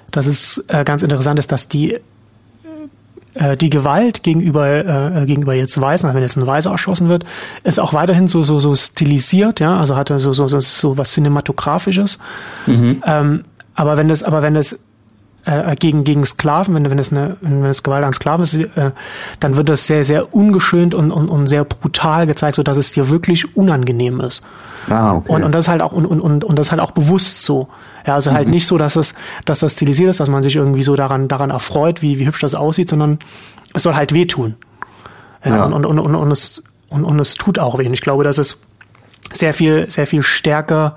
dass es äh, ganz interessant ist, dass die äh, die Gewalt gegenüber äh, gegenüber jetzt Weißen, also wenn jetzt ein Weißer erschossen wird, ist auch weiterhin so so so stilisiert, ja, also hat er so so so, so was cinematografisches. Mhm. Ähm, aber wenn das, aber wenn das äh, gegen gegen Sklaven, wenn wenn es eine wenn es Gewalt an Sklaven ist, äh, dann wird das sehr sehr ungeschönt und, und und sehr brutal gezeigt, so dass es dir wirklich unangenehm ist. Ah, okay. Und und das halt auch und und und, und das halt auch bewusst so. Ja, also halt mhm. nicht so, dass es dass das stilisiert ist, dass man sich irgendwie so daran daran erfreut, wie wie hübsch das aussieht, sondern es soll halt wehtun. Ja, ja. Und, und, und, und, und es und, und es tut auch weh. Und ich glaube, dass es sehr viel sehr viel stärker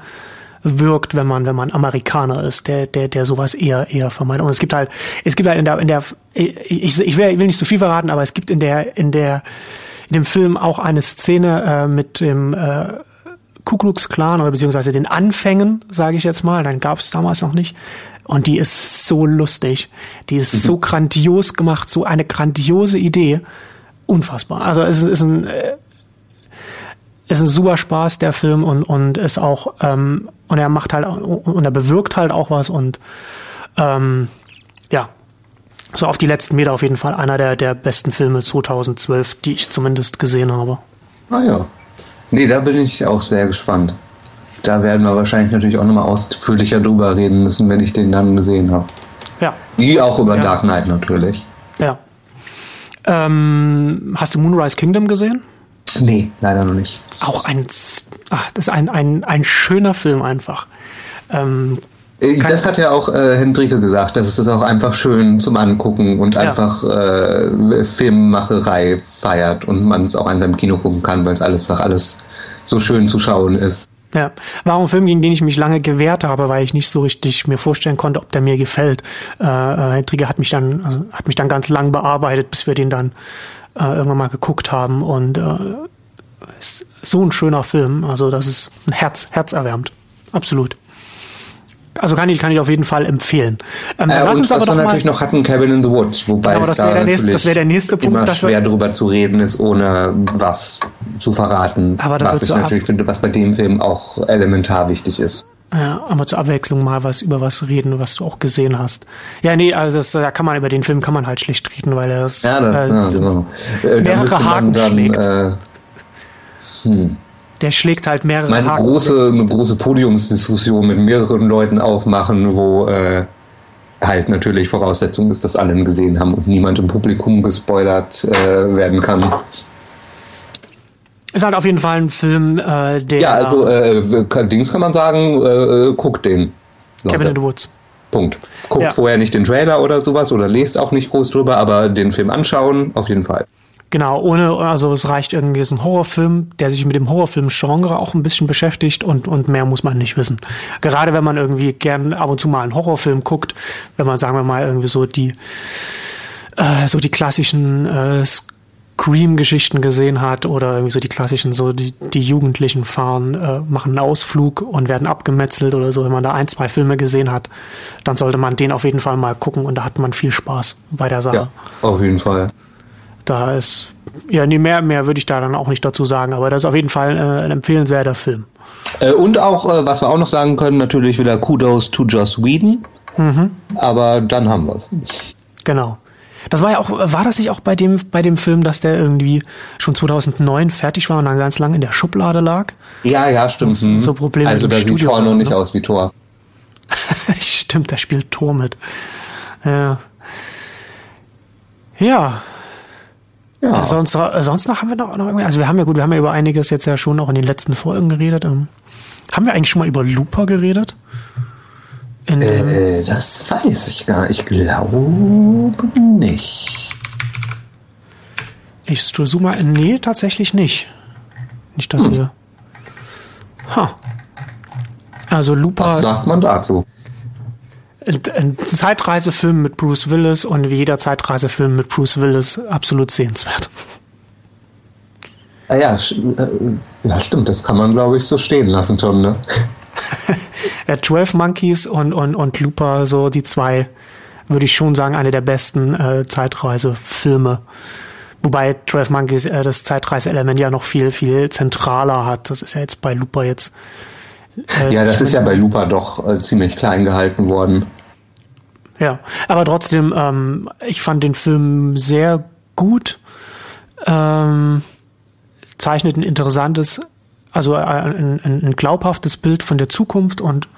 wirkt, wenn man, wenn man Amerikaner ist, der, der, der sowas eher, eher vermeidet. Und es gibt halt, es gibt halt in der, in der, ich, ich will nicht zu viel verraten, aber es gibt in der, in der, in dem Film auch eine Szene äh, mit dem äh, Ku Klux Klan oder beziehungsweise den Anfängen, sage ich jetzt mal, dann gab es damals noch nicht. Und die ist so lustig, die ist mhm. so grandios gemacht, so eine grandiose Idee, unfassbar. Also es ist ein es ist super Spaß, der Film, und, und ist auch, ähm, und er macht halt, und er bewirkt halt auch was und ähm, ja, so auf die letzten Meter auf jeden Fall einer der, der besten Filme 2012, die ich zumindest gesehen habe. Ah ja. Nee, da bin ich auch sehr gespannt. Da werden wir wahrscheinlich natürlich auch nochmal ausführlicher drüber reden müssen, wenn ich den dann gesehen habe. Ja. Die auch über ja. Dark Knight natürlich. Ja. Ähm, hast du Moonrise Kingdom gesehen? Nee, leider noch nicht. Auch ein, ach, das ist ein, ein, ein schöner Film einfach. Ähm, äh, das hat ja auch äh, Hendrike gesagt, dass es das auch einfach schön zum Angucken und ja. einfach äh, Filmmacherei feiert und man es auch einfach im Kino gucken kann, weil es alles einfach alles so schön zu schauen ist. Ja, war ein Film, gegen den ich mich lange gewehrt habe, weil ich nicht so richtig mir vorstellen konnte, ob der mir gefällt. Äh, äh Hendrike hat mich dann, also hat mich dann ganz lang bearbeitet, bis wir den dann äh, irgendwann mal geguckt haben und äh, ist so ein schöner Film. Also das ist ein Herz, herzerwärmend. Absolut. Also kann ich, kann ich auf jeden Fall empfehlen. Ähm, äh, lass uns aber was wir natürlich noch hatten, Cabin in the Woods, wobei genau, das wäre der, nächste, das der nächste Punkt. Immer schwer darüber zu reden ist, ohne was zu verraten. Aber das was ich natürlich finde, was bei dem Film auch elementar wichtig ist. Ja, aber zur Abwechslung mal was über was reden, was du auch gesehen hast. Ja, nee, also das, da kann man über den Film kann man halt schlecht reden, weil er es ja, das, äh, ja, genau. Äh, mehrere Haken dann, schlägt. Äh, hm. Der schlägt halt mehrere Meine Haken. Große, eine große Podiumsdiskussion mit mehreren Leuten aufmachen, wo äh, halt natürlich Voraussetzung ist, dass alle ihn gesehen haben und niemand im Publikum gespoilert äh, werden kann. Ist halt auf jeden Fall ein Film, äh, der. Ja, also äh, Dings kann man sagen, äh, guckt den. Leute. Kevin in the Woods. Punkt. Guckt ja. vorher nicht den Trailer oder sowas oder lest auch nicht groß drüber, aber den Film anschauen, auf jeden Fall. Genau, ohne, also es reicht irgendwie ist ein Horrorfilm, der sich mit dem Horrorfilm-Genre auch ein bisschen beschäftigt und, und mehr muss man nicht wissen. Gerade wenn man irgendwie gern ab und zu mal einen Horrorfilm guckt, wenn man, sagen wir mal, irgendwie so die, äh, so die klassischen äh, Scream-Geschichten gesehen hat oder irgendwie so die klassischen, so die, die Jugendlichen fahren, äh, machen einen Ausflug und werden abgemetzelt oder so. Wenn man da ein, zwei Filme gesehen hat, dann sollte man den auf jeden Fall mal gucken und da hat man viel Spaß bei der Sache. Ja, auf jeden Fall. Da ist, ja, nee, mehr, mehr würde ich da dann auch nicht dazu sagen, aber das ist auf jeden Fall äh, ein empfehlenswerter Film. Äh, und auch, äh, was wir auch noch sagen können, natürlich wieder Kudos to Joss Whedon. Mhm. Aber dann haben wir es. Genau. Das war ja auch, war das nicht auch bei dem, bei dem Film, dass der irgendwie schon 2009 fertig war und dann ganz lang in der Schublade lag? Ja, ja, stimmt. So, so Probleme also da sieht Thor noch nicht ne? aus wie Thor. stimmt, da spielt Thor mit. Ja. Ja. ja. Sonst, sonst noch haben wir noch, noch irgendwie, also wir haben ja gut, wir haben ja über einiges jetzt ja schon auch in den letzten Folgen geredet. Ähm, haben wir eigentlich schon mal über Looper geredet? Äh, das weiß ich gar nicht. Ich glaube nicht. Ich mal. Nee, tatsächlich nicht. Nicht, dass hm. wir. Ha. Also Looper. Was sagt man dazu? Ein Zeitreisefilm mit Bruce Willis und wie jeder Zeitreisefilm mit Bruce Willis absolut sehenswert. Ah ja, äh, ja, stimmt, das kann man, glaube ich, so stehen lassen schon, ne? Ja, 12 Monkeys und, und, und Looper, so die zwei, würde ich schon sagen, eine der besten äh, Zeitreisefilme. Wobei 12 Monkeys äh, das Zeitreiseelement ja noch viel, viel zentraler hat. Das ist ja jetzt bei Looper jetzt. Äh, ja, das ist ja bei Looper doch äh, ziemlich klein gehalten worden. Ja, aber trotzdem, ähm, ich fand den Film sehr gut. Ähm, zeichnet ein interessantes also ein, ein, ein glaubhaftes Bild von der Zukunft und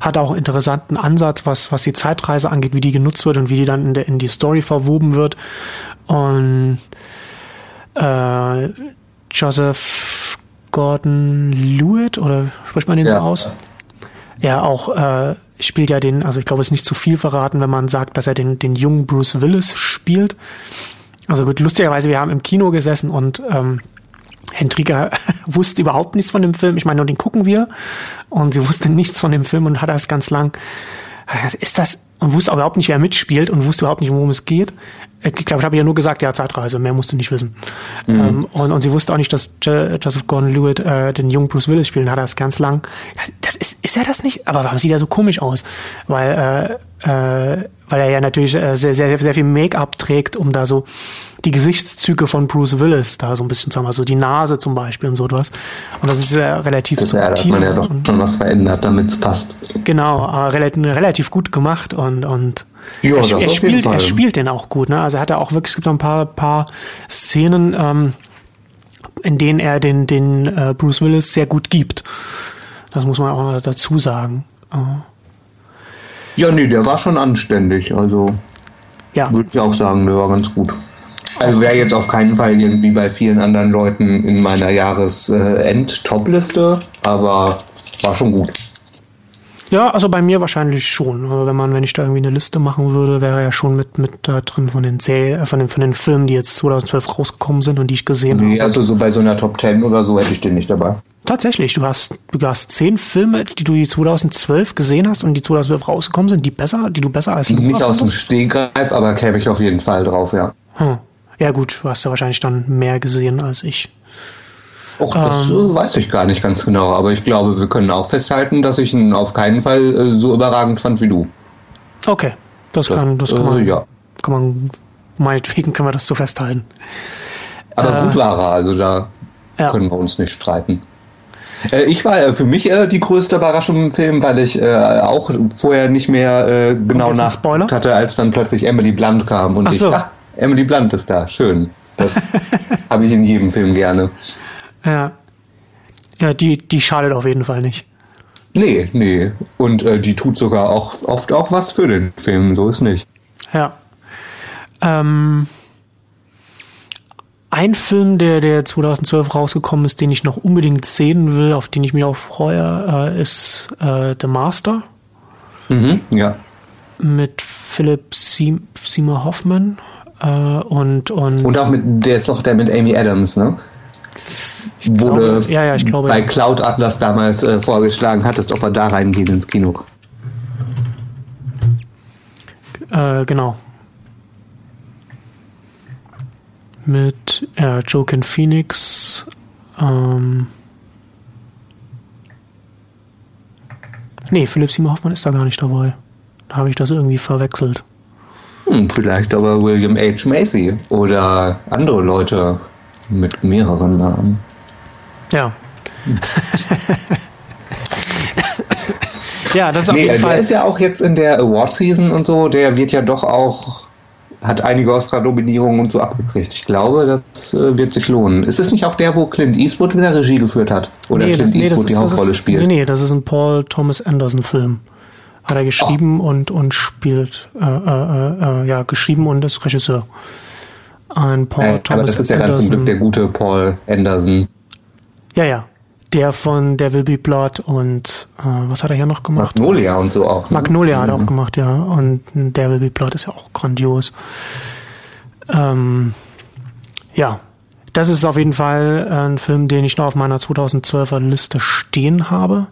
hat auch einen interessanten Ansatz, was, was die Zeitreise angeht, wie die genutzt wird und wie die dann in, der, in die Story verwoben wird. Und äh, Joseph Gordon Lewitt, oder spricht man den ja. so aus? Ja, auch äh, spielt ja den, also ich glaube, es ist nicht zu viel verraten, wenn man sagt, dass er den, den jungen Bruce Willis spielt. Also gut, lustigerweise, wir haben im Kino gesessen und ähm, Hendrika wusste überhaupt nichts von dem Film. Ich meine, nur den gucken wir. Und sie wusste nichts von dem Film und hat das ganz lang. Ist das, und wusste überhaupt nicht, wer mitspielt und wusste überhaupt nicht, worum es geht. Ich glaube, ich habe ja nur gesagt, ja, Zeitreise, mehr musste nicht wissen. Mhm. Ähm, und, und sie wusste auch nicht, dass Joseph Gordon-Lewitt äh, den jungen Bruce Willis spielt, hat er das ganz lang. Das ist, ist er das nicht? Aber warum sieht er so komisch aus? Weil, äh, äh, weil er ja natürlich äh, sehr, sehr, sehr viel Make-up trägt, um da so die Gesichtszüge von Bruce Willis da so ein bisschen zu haben, also die Nase zum Beispiel und so etwas. Und das ist ja relativ das, subtil. Ja, da hat man ja doch schon was verändert, damit es passt. Genau, aber relativ, relativ gut gemacht und, und ja, er, er spielt, er spielt den auch gut. Ne? Also hat er auch wirklich, es gibt noch ein paar, paar Szenen, ähm, in denen er den, den äh, Bruce Willis sehr gut gibt. Das muss man auch dazu sagen. Ja, nee, der war schon anständig. Also ja. würde ich auch sagen, der war ganz gut. Also wäre jetzt auf keinen Fall irgendwie bei vielen anderen Leuten in meiner Jahresend-Top-Liste, aber war schon gut. Ja, also bei mir wahrscheinlich schon. Also wenn man, wenn ich da irgendwie eine Liste machen würde, wäre er schon mit, mit da drin von den äh, von den, von den Filmen, die jetzt 2012 rausgekommen sind und die ich gesehen nee, habe. Also so bei so einer Top 10 oder so hätte ich den nicht dabei. Tatsächlich, du hast, du hast zehn Filme, die du die 2012 gesehen hast und die 2012 rausgekommen sind, die besser, die du besser als Nicht aus dem Stehgreif, aber käme ich auf jeden Fall drauf, ja. Hm. Ja gut, du hast ja wahrscheinlich dann mehr gesehen als ich. Och, das ähm, weiß ich gar nicht ganz genau, aber ich glaube, wir können auch festhalten, dass ich ihn auf keinen Fall äh, so überragend fand wie du. Okay, das, das kann, das kann man, äh, ja. kann man, meinetwegen können wir das so festhalten. Aber äh, gut war er, also da ja. können wir uns nicht streiten. Äh, ich war äh, für mich äh, die größte Überraschung im Film, weil ich auch vorher nicht mehr genau nach hatte, als dann plötzlich Emily Blunt kam und Ach so. ich, ah, Emily Blunt ist da, schön. Das habe ich in jedem Film gerne. Ja. Ja, die, die schadet auf jeden Fall nicht. Nee, nee. Und äh, die tut sogar auch oft auch was für den Film, so ist nicht. Ja. Ähm, ein Film, der, der 2012 rausgekommen ist, den ich noch unbedingt sehen will, auf den ich mich auch freue, äh, ist äh, The Master. Mhm, ja. Mit Philip Seymour Hoffman. Äh, und, und, und auch mit, der ist doch der mit Amy Adams, ne? Wurde glaube, ja, ja, ich glaube, bei ja. Cloud Atlas damals äh, vorgeschlagen hattest, ob wir da reingehen ins Kino. Äh, genau. Mit äh, Joaquin Phoenix. Ähm, nee, Philipp Seymour Hoffmann ist da gar nicht dabei. Da habe ich das irgendwie verwechselt. Hm, vielleicht aber William H. Macy oder andere Leute mit mehreren Namen. Ja. ja, das ist auf nee, jeden Fall. Der ist ja auch jetzt in der Award Season und so, der wird ja doch auch hat einige Oscar-Nominierungen und so abgekriegt. Ich glaube, das äh, wird sich lohnen. Ist es nicht auch der, wo Clint Eastwood wieder Regie geführt hat? Oder Nee, Clint das- nee, Eastwood die ist- das Hauptrolle ist, spielt? Nee, nee, das ist ein Paul Thomas Anderson Film. Hat er geschrieben und, und spielt, äh, äh, äh, ja, geschrieben und ist Regisseur. Ein Paul Äh, Thomas aber das ist ja dann zum Anderson. Glück der gute Paul Anderson. Ja, ja. Der von Will Be Blood und äh, was hat er hier noch gemacht? Magnolia und so auch. ne? Magnolia hat er Mhm. auch gemacht, ja. Und There Will Be Blood ist ja auch grandios. Ähm, ja, das ist auf jeden Fall ein Film, den ich noch auf meiner 2012er Liste stehen habe.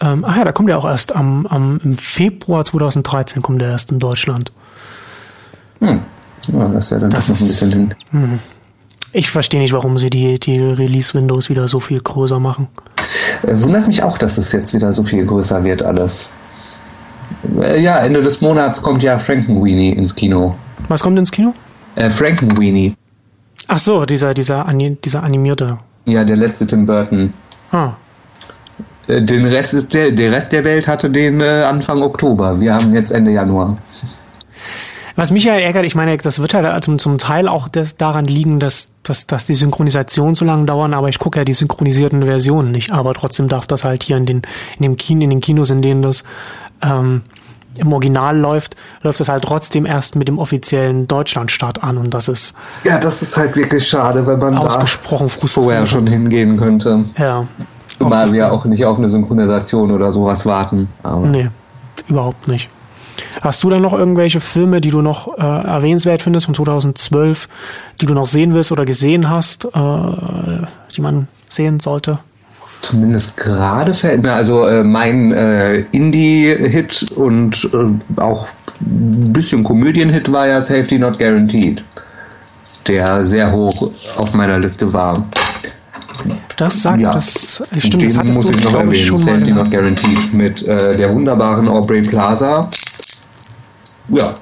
Ähm, ach ja, da kommt er auch erst am, am im Februar 2013 kommt er erst in Deutschland. Ja, das ist ja dann Das noch ein ist- bisschen hin. Ich verstehe nicht, warum sie die, die Release-Windows wieder so viel größer machen. Äh, Wundert mich auch, dass es jetzt wieder so viel größer wird alles. Äh, Ja, Ende des Monats kommt ja Frankenweenie ins Kino. Was kommt ins Kino? Äh, Frankenweenie. Ach so, dieser, dieser, dieser animierte. Ja, der letzte Tim Burton. Ah, Äh, Den Rest ist der, der Rest der Welt hatte den äh, Anfang Oktober. Wir haben jetzt Ende Januar. Was mich ja ärgert, ich meine, das wird halt zum, zum Teil auch das, daran liegen, dass, dass, dass die Synchronisation so lange dauern, aber ich gucke ja die synchronisierten Versionen nicht. Aber trotzdem darf das halt hier in den, in dem Kino, in den Kinos, in denen das ähm, im Original läuft, läuft das halt trotzdem erst mit dem offiziellen Deutschlandstart an und das ist Ja, das ist halt wirklich schade, weil man ausgesprochen da vorher schon hingehen könnte. Ja. Zumal wir auch nicht auf eine Synchronisation oder sowas warten. Aber Nee, überhaupt nicht. Hast du dann noch irgendwelche Filme, die du noch äh, erwähnenswert findest von 2012, die du noch sehen willst oder gesehen hast, äh, die man sehen sollte? Zumindest gerade verändert. Also äh, mein äh, Indie-Hit und äh, auch ein bisschen Komödien-Hit war ja Safety Not Guaranteed, der sehr hoch auf meiner Liste war. Das sagt, Ja, das stimmt, Den das hattest muss du, ich noch erwähnen. ich, schon mal. Safety Not. Guaranteed mit äh, der wunderbaren Aubrey Plaza. Ja,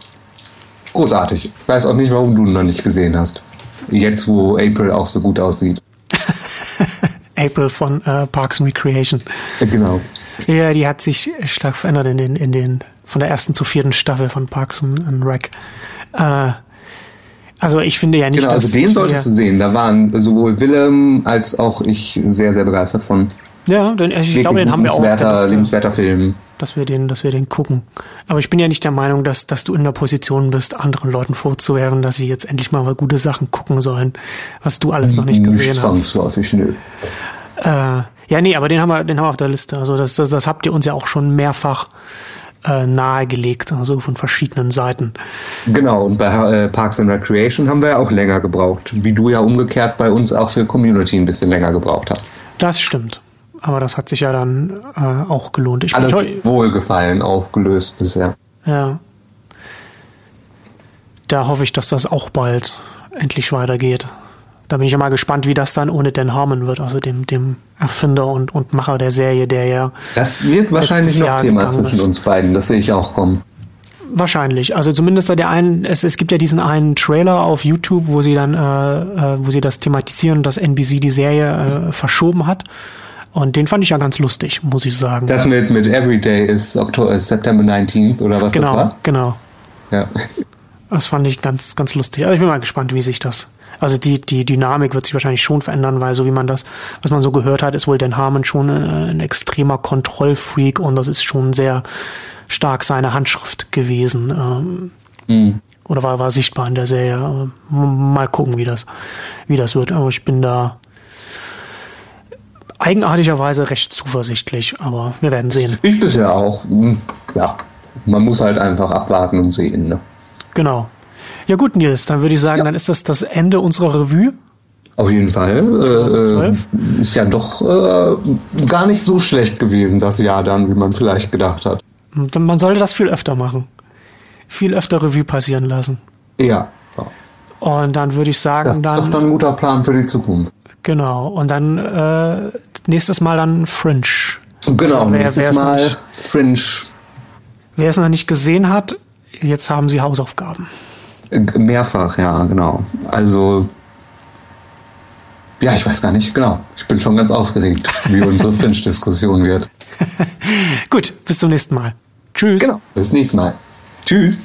großartig. Ich weiß auch nicht, warum du ihn noch nicht gesehen hast. Jetzt, wo April auch so gut aussieht. April von äh, Parks and Recreation. Äh, Genau. Ja, die hat sich stark verändert in den, in den, von der ersten zur vierten Staffel von Parks and Rec. Äh, also ich finde ja nicht, Genau, dass also den solltest du sehen. Da waren sowohl Willem als auch ich sehr, sehr begeistert von. ja, ja, den, ich glaube, den haben wir auch liebenswerter Film. Dass wir den, dass wir den gucken. Aber ich bin ja nicht der Meinung, dass, dass du in der Position bist, anderen Leuten vorzuwerfen, dass sie jetzt endlich mal mal gute Sachen gucken sollen, was du alles noch nicht gesehen hast. zwangsläufig, nö. Äh, ja, nee, aber den haben wir, den haben wir auf der Liste. Also das, das, das habt ihr uns ja auch schon mehrfach äh, nahegelegt, also von verschiedenen Seiten. Genau, und bei äh, Parks and Recreation haben wir ja auch länger gebraucht. Wie du ja umgekehrt bei uns auch für Community ein bisschen länger gebraucht hast. Das stimmt. Aber das hat sich ja dann äh, auch gelohnt. Ich Alles wohlgefallen aufgelöst bisher. ja. Da hoffe ich, dass das auch bald endlich weitergeht. Da bin ich ja mal gespannt, wie das dann ohne Dan Harmon wird, also dem, dem Erfinder und, und Macher der Serie, der ja Das wird wahrscheinlich noch Jahr Thema zwischen ist. uns beiden. Das sehe ich auch kommen. wahrscheinlich, also zumindest der einen, es, es gibt ja diesen einen Trailer auf YouTube, wo sie dann, äh, äh, wo sie das thematisieren, dass NBC die Serie äh, verschoben hat. Und den fand ich ja ganz lustig, muss ich sagen. Das mit, mit Everyday ist Oktober, ist September 19th oder was genau, das war? genau. Ja. Das fand ich ganz, ganz lustig. Also ich bin mal gespannt, wie sich das. Also die, die Dynamik wird sich wahrscheinlich schon verändern, weil so wie man das, was man so gehört hat, ist wohl Dan Harmon schon ein, ein extremer Kontrollfreak und das ist schon sehr stark seine Handschrift gewesen. Ähm, Mhm. oder war, war sichtbar in der Serie. Mal gucken, wie das, wie das wird. Aber ich bin da eigenartigerweise recht zuversichtlich, aber wir werden sehen. Ich bisher auch. Hm, Ja, man muss halt einfach abwarten und sehen. Ne? Genau. Ja gut, Nils, dann würde ich sagen, Ja. dann ist das das Ende unserer Revue. Auf jeden Fall. Äh, 2012? äh, ist ja doch äh, gar nicht so schlecht gewesen, das Jahr dann, wie man vielleicht gedacht hat. Man sollte das viel öfter machen. Viel öfter Revue passieren lassen. Ja. Und dann würde ich sagen, Das ist doch dann, dann ein guter Plan für die Zukunft. Genau. Und dann äh, nächstes Mal dann Fringe. Genau, Also wer- nächstes wer es Mal nicht- Fringe. Wer es noch nicht gesehen hat, jetzt haben Sie Hausaufgaben. Mehrfach, ja, genau. Also, ja, ich weiß gar nicht, genau. Ich bin schon ganz aufgeregt, wie unsere Fringe-Diskussion wird. Gut, bis zum nächsten Mal. Tschüss. Genau, bis nächstes Mal. Tschüss.